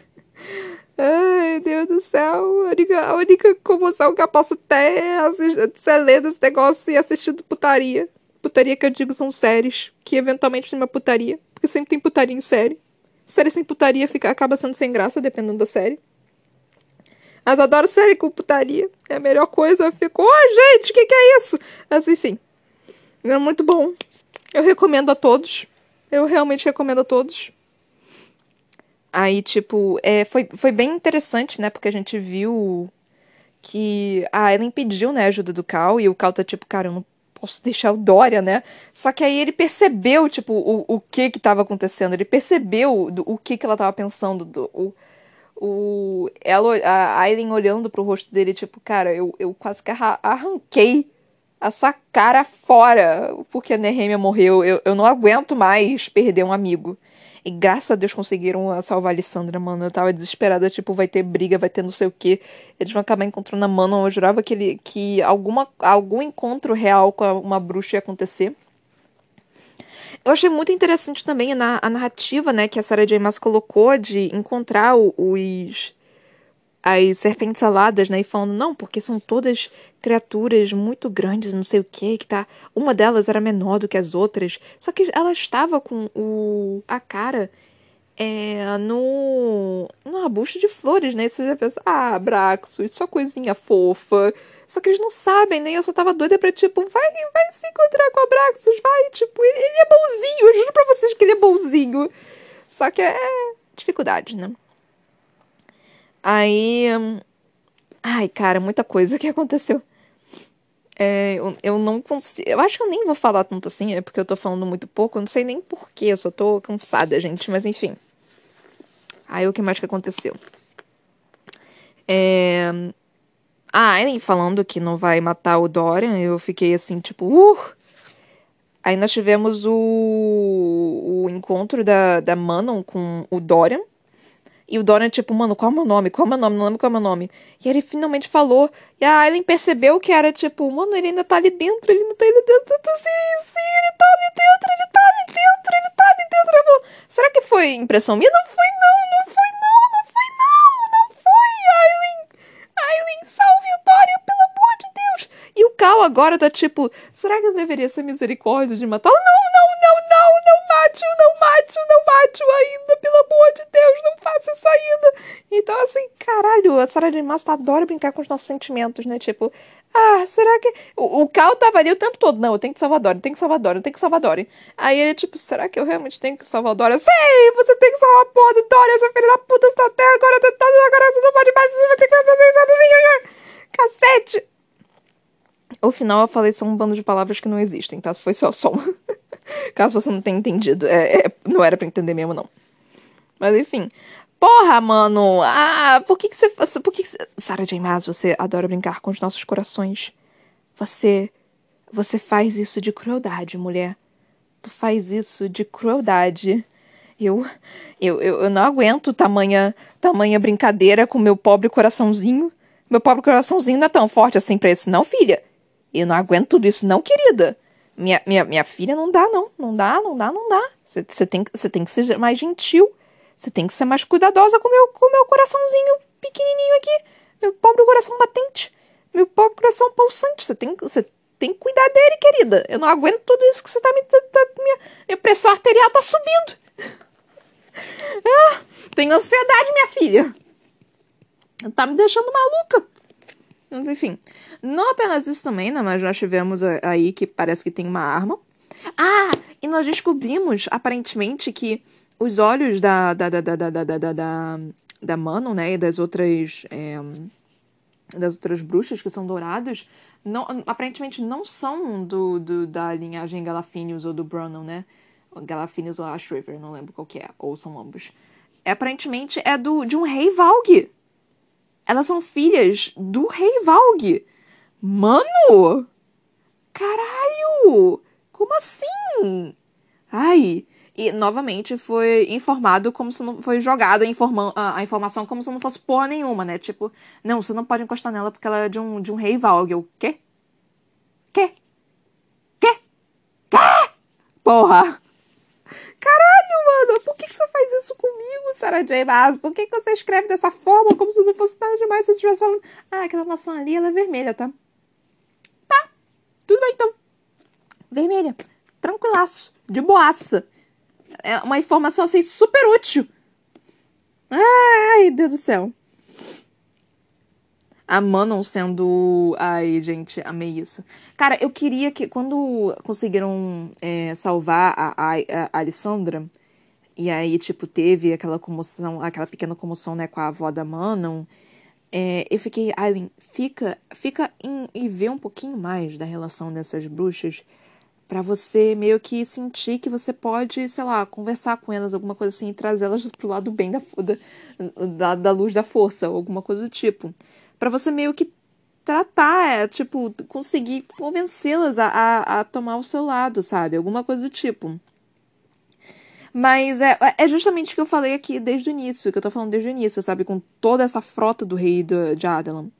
Ai, Deus do céu. A única, a única comoção que eu posso ter é assistir, lendo esse negócio e assistindo putaria. Putaria que eu digo são séries, que eventualmente tem uma putaria, porque sempre tem putaria em série. Série sem putaria fica, acaba sendo sem graça, dependendo da série. Mas adoro série com putaria. É a melhor coisa. Eu fico, oi, gente, o que, que é isso? Mas enfim. É muito bom. Eu recomendo a todos. Eu realmente recomendo a todos. Aí, tipo, é, foi, foi bem interessante, né? Porque a gente viu que a Ellen pediu, né, ajuda do Cal, e o Cal tá tipo, cara, eu não posso deixar o Dória, né? Só que aí ele percebeu, tipo, o, o que que tava acontecendo, ele percebeu do, o que que ela tava pensando, do, o, o, ela, a Aileen olhando pro rosto dele, tipo, cara, eu, eu quase que arranquei a sua cara fora porque a Nehemia morreu, eu, eu não aguento mais perder um amigo. E graças a Deus conseguiram salvar a Alessandra, mano. Eu tava desesperada, tipo, vai ter briga, vai ter não sei o que. Eles vão acabar encontrando a Manon. Eu jurava que, ele, que alguma, algum encontro real com uma bruxa ia acontecer. Eu achei muito interessante também a narrativa, né, que a Sarah J. Maas colocou de encontrar os as serpentes aladas, né? E falando, não, porque são todas criaturas muito grandes, não sei o que, que tá. Uma delas era menor do que as outras. Só que ela estava com o a cara é, no, no arbusto de flores, né? E você já pensa, ah, Braxos, só coisinha fofa. Só que eles não sabem, né? Eu só tava doida pra, tipo, vai, vai se encontrar com a Braxos, vai, tipo, ele, ele é bonzinho, eu juro pra vocês que ele é bonzinho. Só que é dificuldade, né? Aí. Ai, cara, muita coisa que aconteceu. É, eu, eu não consigo. Eu acho que eu nem vou falar tanto assim, é porque eu tô falando muito pouco. Eu não sei nem porquê, eu só tô cansada, gente. Mas enfim. Aí o que mais que aconteceu? É. Ah, nem falando que não vai matar o Dorian, eu fiquei assim, tipo, uh! Aí nós tivemos o, o encontro da, da Manon com o Dorian. E o Dorian, tipo, mano, qual é o meu nome? Qual é o meu nome? Não lembro qual é o meu nome. E ele finalmente falou. E a Aileen percebeu que era, tipo, mano, ele ainda tá ali dentro, ele não tá ali dentro. Tô, sim, ele tá ali dentro, ele tá ali dentro, ele tá ali dentro. Vou, Será que foi impressão minha? Não foi, não, não foi, não, não foi, não, não foi, Aileen. Aileen, salve o Dorian, pelo amor de Deus. E o Cal agora tá tipo, será que eu deveria ser misericórdia de matá-lo? Não, não, não, não, não mate-o, não mate-o, não mate-o ainda, pelo amor de Deus, não faça isso ainda. Então, assim, caralho, a Sarah J. Maas adora brincar com os nossos sentimentos, né? Tipo, ah, será que. O, o Cal tava ali o tempo todo. Não, eu tenho que salvar Dory, eu tenho que salvar Dory, eu tenho que salvar Dory. Aí ele, tipo, será que eu realmente tenho que salvar Dory? Sei, você tem que salvar a porra do Dory, sua filha da puta, você tá até agora tentando, agora você não pode mais, você vai ter que fazer isso. Cacete! O final eu falei só um bando de palavras que não existem, tá? Foi só som. Caso você não tenha entendido. É, é, não era para entender mesmo, não. Mas enfim. Porra, mano! Ah, por que, que você. Por que, que. Sarah J. Maas, você adora brincar com os nossos corações. Você. Você faz isso de crueldade, mulher. Tu faz isso de crueldade. Eu, eu, eu, eu não aguento tamanha, tamanha brincadeira com meu pobre coraçãozinho. Meu pobre coraçãozinho não é tão forte assim pra isso, não, filha. Eu não aguento tudo isso, não, querida. Minha, minha, minha filha não dá, não. Não dá, não dá, não dá. Você tem, tem que ser mais gentil. Você tem que ser mais cuidadosa com meu, o meu coraçãozinho pequenininho aqui. Meu pobre coração batente. Meu pobre coração pulsante. Você tem, tem que cuidar dele, querida. Eu não aguento tudo isso que você tá me. Tá, tá, minha, minha pressão arterial tá subindo. ah, tenho ansiedade, minha filha. Tá me deixando maluca. Enfim, não apenas isso também, né? Mas nós tivemos aí que parece que tem uma arma. Ah, e nós descobrimos, aparentemente, que os olhos da, da, da, da, da, da, da, da, Manon, né? E das outras... É, das outras bruxas que são dourados, não, aparentemente não são do, do da linhagem Galafinius ou do Brunon, né? Galafinius ou Ash River, não lembro qual que é, ou são ambos. É, aparentemente é do de um rei Valg. Elas são filhas do rei Valg. Mano! Caralho! Como assim? Ai, e novamente foi informado como se não foi jogada a, a, informação como se não fosse porra nenhuma, né? Tipo, não, você não pode encostar nela porque ela é de um, de um rei Valg. O quê? Quê? Quê? Quê? Porra! Caralho, mano, por que, que você faz isso comigo, Sarah J. Maas? Por que, que você escreve dessa forma, como se não fosse nada demais se você estivesse falando, ah, aquela maçã ali, ela é vermelha, tá? Tá, tudo bem então. Vermelha, tranquilaço, de boaça é uma informação assim super útil. Ai, Deus do céu. A Manon sendo. Ai, gente, amei isso. Cara, eu queria que quando conseguiram é, salvar a, a, a Alessandra, e aí, tipo, teve aquela comoção, aquela pequena comoção, né, com a avó da Manon. É, eu fiquei, Aileen, fica, fica em, e vê um pouquinho mais da relação dessas bruxas para você meio que sentir que você pode, sei lá, conversar com elas, alguma coisa assim, e trazê-las pro lado bem da, da, da luz da força, alguma coisa do tipo. para você meio que tratar, é, tipo, conseguir convencê-las a, a, a, tomar o seu lado, sabe? Alguma coisa do tipo. Mas é, é justamente o que eu falei aqui desde o início, que eu tô falando desde o início, sabe? Com toda essa frota do rei do, de Adelan.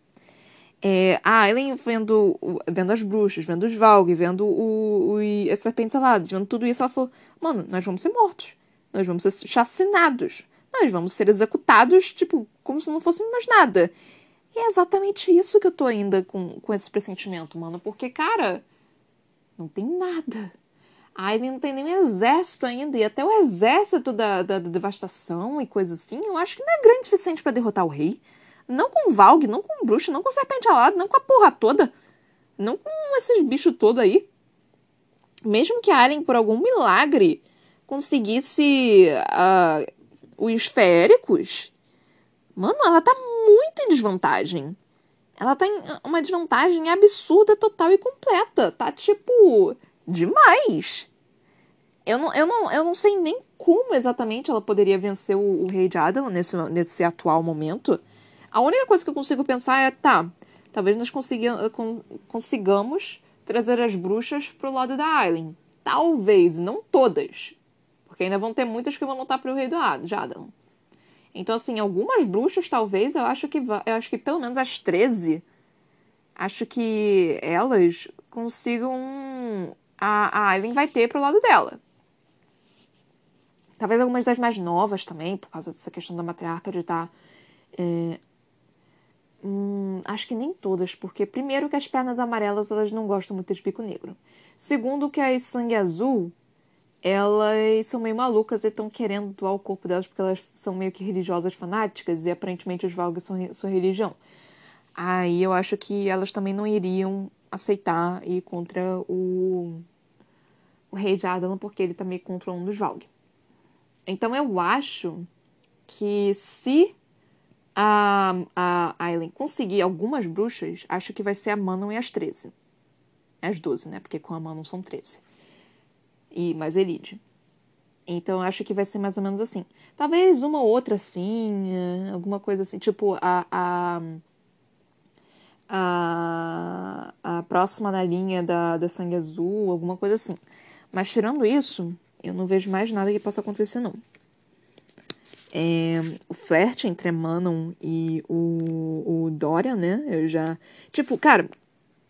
É, a Aileen vendo, vendo as bruxas, vendo os Valg, vendo o, o, as serpentes aladas, vendo tudo isso, ela falou: Mano, nós vamos ser mortos. Nós vamos ser chacinados. Nós vamos ser executados, tipo, como se não fôssemos mais nada. E é exatamente isso que eu tô ainda com, com esse pressentimento, mano. Porque, cara, não tem nada. A Aileen não tem nem exército ainda. E até o exército da, da, da devastação e coisa assim, eu acho que não é grande o suficiente para derrotar o rei. Não com Valg, não com bruxa, não com serpente alada, não com a porra toda. Não com esses bichos todos aí. Mesmo que a Aren, por algum milagre, conseguisse uh, os féricos, mano, ela tá muito em desvantagem. Ela tá em uma desvantagem absurda, total e completa. Tá tipo. demais. Eu não, eu não, eu não sei nem como exatamente ela poderia vencer o, o Rei de Adam nesse, nesse atual momento. A única coisa que eu consigo pensar é, tá, talvez nós consigamos trazer as bruxas pro lado da Aileen. Talvez, não todas. Porque ainda vão ter muitas que vão lutar pro rei do Jadalon. Então, assim, algumas bruxas, talvez, eu acho que eu acho que pelo menos as 13, acho que elas consigam. A, a Aileen vai ter pro lado dela. Talvez algumas das mais novas também, por causa dessa questão da matriarca de estar tá, é, Hum, acho que nem todas, porque primeiro que as pernas amarelas elas não gostam muito de pico negro. Segundo que as sangue azul, elas são meio malucas e estão querendo doar o corpo delas porque elas são meio que religiosas fanáticas e aparentemente os Valgas são sua religião. Aí eu acho que elas também não iriam aceitar ir contra o, o rei de Adan porque ele tá meio contra um dos Valg. Então eu acho que se a, a Aileen conseguir algumas bruxas, acho que vai ser a Manon e as 13. As 12, né? Porque com a Manon são 13. E mais Elide. Então acho que vai ser mais ou menos assim. Talvez uma ou outra assim, alguma coisa assim. Tipo, a. a a, a próxima na linha da, da Sangue Azul, alguma coisa assim. Mas tirando isso, eu não vejo mais nada que possa acontecer, não. É, o flerte entre Manon e o, o Dorian, né? Eu já. Tipo, cara,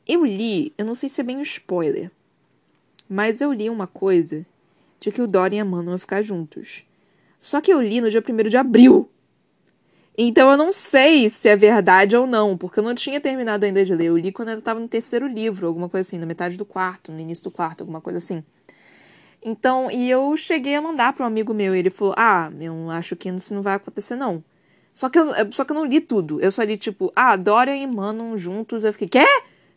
eu li, eu não sei se é bem um spoiler, mas eu li uma coisa de que o Dorian e a Manon vão ficar juntos. Só que eu li no dia 1 de abril. Então eu não sei se é verdade ou não, porque eu não tinha terminado ainda de ler. Eu li quando eu tava no terceiro livro, alguma coisa assim, na metade do quarto, no início do quarto, alguma coisa assim. Então, e eu cheguei a mandar para um amigo meu, e ele falou: Ah, eu acho que isso não vai acontecer, não. Só que, eu, só que eu não li tudo. Eu só li, tipo, ah, Dória e Manon juntos. Eu fiquei, quê?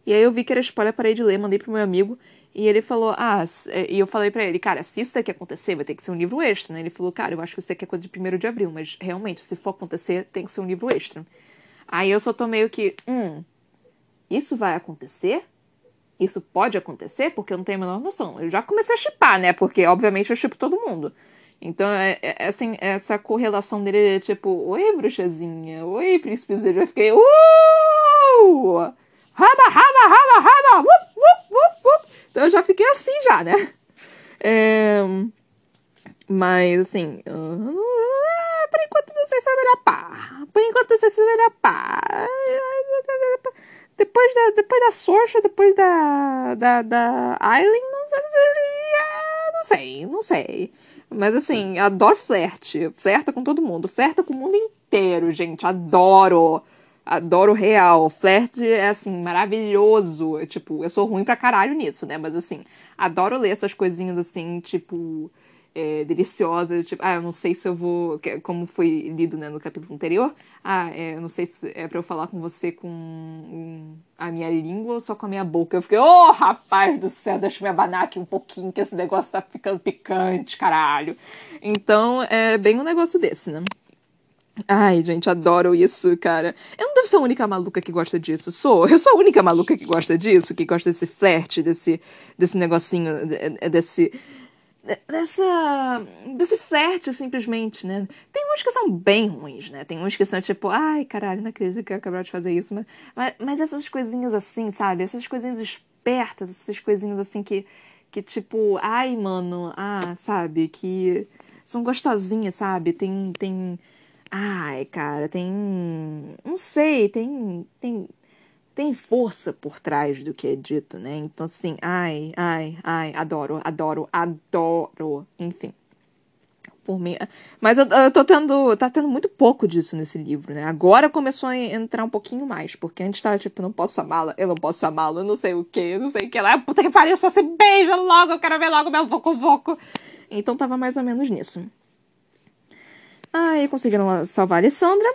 E aí eu vi que era spoiler, parei de ler, mandei pro meu amigo. E ele falou, ah, e eu falei para ele, cara, se isso daqui acontecer, vai ter que ser um livro extra, né? Ele falou, cara, eu acho que isso daqui é coisa de 1 de abril, mas realmente, se for acontecer, tem que ser um livro extra. Aí eu só tô meio que, hum, isso vai acontecer? Isso pode acontecer? Porque eu não tenho a menor noção. Eu já comecei a chipar, né? Porque, obviamente, eu chipo todo mundo. Então, é, é, assim, essa correlação dele é tipo, oi, bruxazinha, oi, príncipe Eu fiquei, uh! Raba, raba, raba, raba, wup, wup, wup, wup. Então eu já fiquei assim já, né? É... Mas, assim, uh... por enquanto não sei se é melhor pá. Por enquanto não sei se é melhor pá. Depois da, depois da Sorcha, depois da, da, da não sei, não sei, não sei. Mas assim, adoro flerte. Flerta com todo mundo. Flerta com o mundo inteiro, gente. Adoro. Adoro real. Flerte é assim, maravilhoso. Tipo, eu sou ruim pra caralho nisso, né? Mas assim, adoro ler essas coisinhas assim, tipo é, deliciosa, tipo, ah, eu não sei se eu vou, como foi lido né, no capítulo anterior, ah, é, eu não sei se é para eu falar com você com a minha língua ou só com a minha boca. Eu fiquei, oh, rapaz do céu, deixa eu me abanar aqui um pouquinho, que esse negócio tá ficando picante, caralho. Então, é bem um negócio desse, né? Ai, gente, adoro isso, cara. Eu não devo ser a única maluca que gosta disso. Sou. Eu sou a única maluca que gosta disso, que gosta desse flerte, desse, desse negocinho, desse dessa desse flerte simplesmente, né? Tem uns que são bem ruins, né? Tem uns que são tipo, ai, caralho, não acredito que acabou de fazer isso, mas, mas, mas essas coisinhas assim, sabe? Essas coisinhas espertas, essas coisinhas assim que que tipo, ai, mano, ah, sabe, que são gostosinhas, sabe? Tem tem ai, cara, tem não sei, tem tem tem força por trás do que é dito, né? Então, assim, ai, ai, ai, adoro, adoro, adoro, enfim. Por mim. Mas eu, eu tô tendo. Tá tendo muito pouco disso nesse livro, né? Agora começou a entrar um pouquinho mais, porque antes tava tipo, não posso amá-la, eu não posso amá-la, eu não sei o que, não sei o que lá. Puta que pariu, só se beija logo, eu quero ver logo meu voco-voco. Então tava mais ou menos nisso. Aí conseguiram salvar a Alessandra.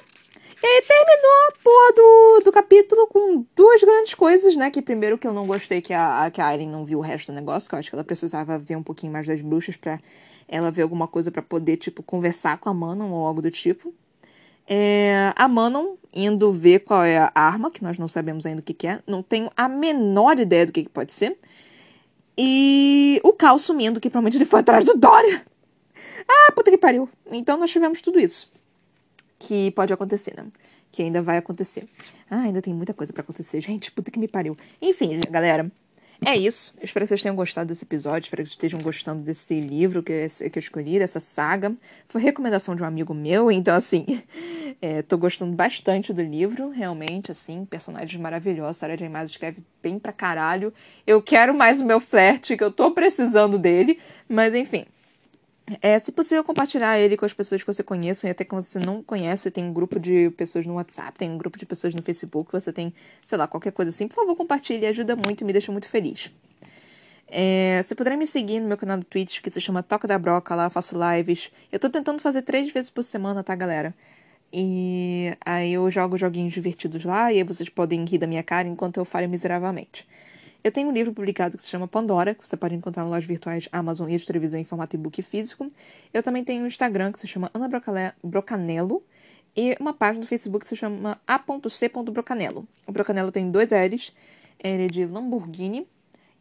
E terminou a porra do, do capítulo com duas grandes coisas, né? Que primeiro que eu não gostei que a, que a Aileen não viu o resto do negócio, que eu acho que ela precisava ver um pouquinho mais das bruxas pra ela ver alguma coisa para poder, tipo, conversar com a Manon ou algo do tipo. É, a Manon indo ver qual é a arma, que nós não sabemos ainda o que, que é. Não tenho a menor ideia do que, que pode ser. E o Cal sumindo, que provavelmente ele foi atrás do Dória. Ah, puta que pariu. Então nós tivemos tudo isso que pode acontecer, né? Que ainda vai acontecer. Ah, ainda tem muita coisa para acontecer, gente. Puta que me pariu. Enfim, galera. É isso. Eu espero que vocês tenham gostado desse episódio. Espero que vocês estejam gostando desse livro que, que eu escolhi, dessa saga. Foi recomendação de um amigo meu, então, assim, é, tô gostando bastante do livro, realmente, assim. Personagens maravilhosos. Sarah J. Maas escreve bem pra caralho. Eu quero mais o meu flerte, que eu tô precisando dele. Mas, enfim. É, se possível, compartilhar ele com as pessoas que você conhece e até que você não conhece. Tem um grupo de pessoas no WhatsApp, tem um grupo de pessoas no Facebook, você tem, sei lá, qualquer coisa assim. Por favor, compartilhe, ajuda muito e me deixa muito feliz. É, você poderá me seguir no meu canal do Twitch, que se chama Toca da Broca, lá eu faço lives. Eu tô tentando fazer três vezes por semana, tá, galera? E aí eu jogo joguinhos divertidos lá, e aí vocês podem rir da minha cara enquanto eu falho miseravelmente. Eu tenho um livro publicado que se chama Pandora, que você pode encontrar nas lojas virtuais Amazon e de televisão em formato e-book físico. Eu também tenho um Instagram que se chama Ana Brocanello e uma página do Facebook que se chama a.c.brocanello. O Brocanello tem dois L's, ele é de Lamborghini.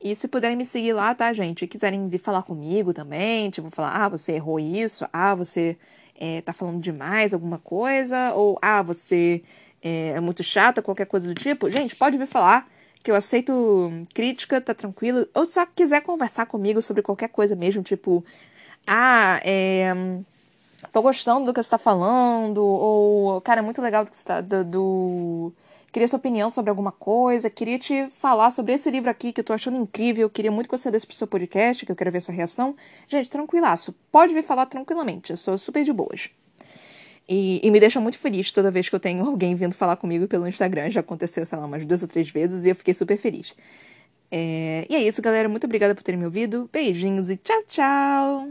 E se puderem me seguir lá, tá, gente? E quiserem vir falar comigo também, tipo, falar, ah, você errou isso, ah, você é, tá falando demais alguma coisa, ou ah, você é, é muito chata, qualquer coisa do tipo, gente, pode vir falar que eu aceito crítica, tá tranquilo. Ou só quiser conversar comigo sobre qualquer coisa mesmo, tipo, ah, é. Tô gostando do que você tá falando, ou, cara, é muito legal do que você tá. Do, do... Queria sua opinião sobre alguma coisa, queria te falar sobre esse livro aqui que eu tô achando incrível, queria muito que você desse pro seu podcast, que eu quero ver sua reação. Gente, tranquilaço, pode vir falar tranquilamente, eu sou super de boas. E, e, me deixa muito feliz toda vez que eu tenho alguém vindo falar comigo pelo Instagram. Já aconteceu, sei lá, umas duas ou três vezes e eu fiquei super feliz. É... E é isso, galera. Muito obrigada por terem me ouvido. Beijinhos e tchau, tchau!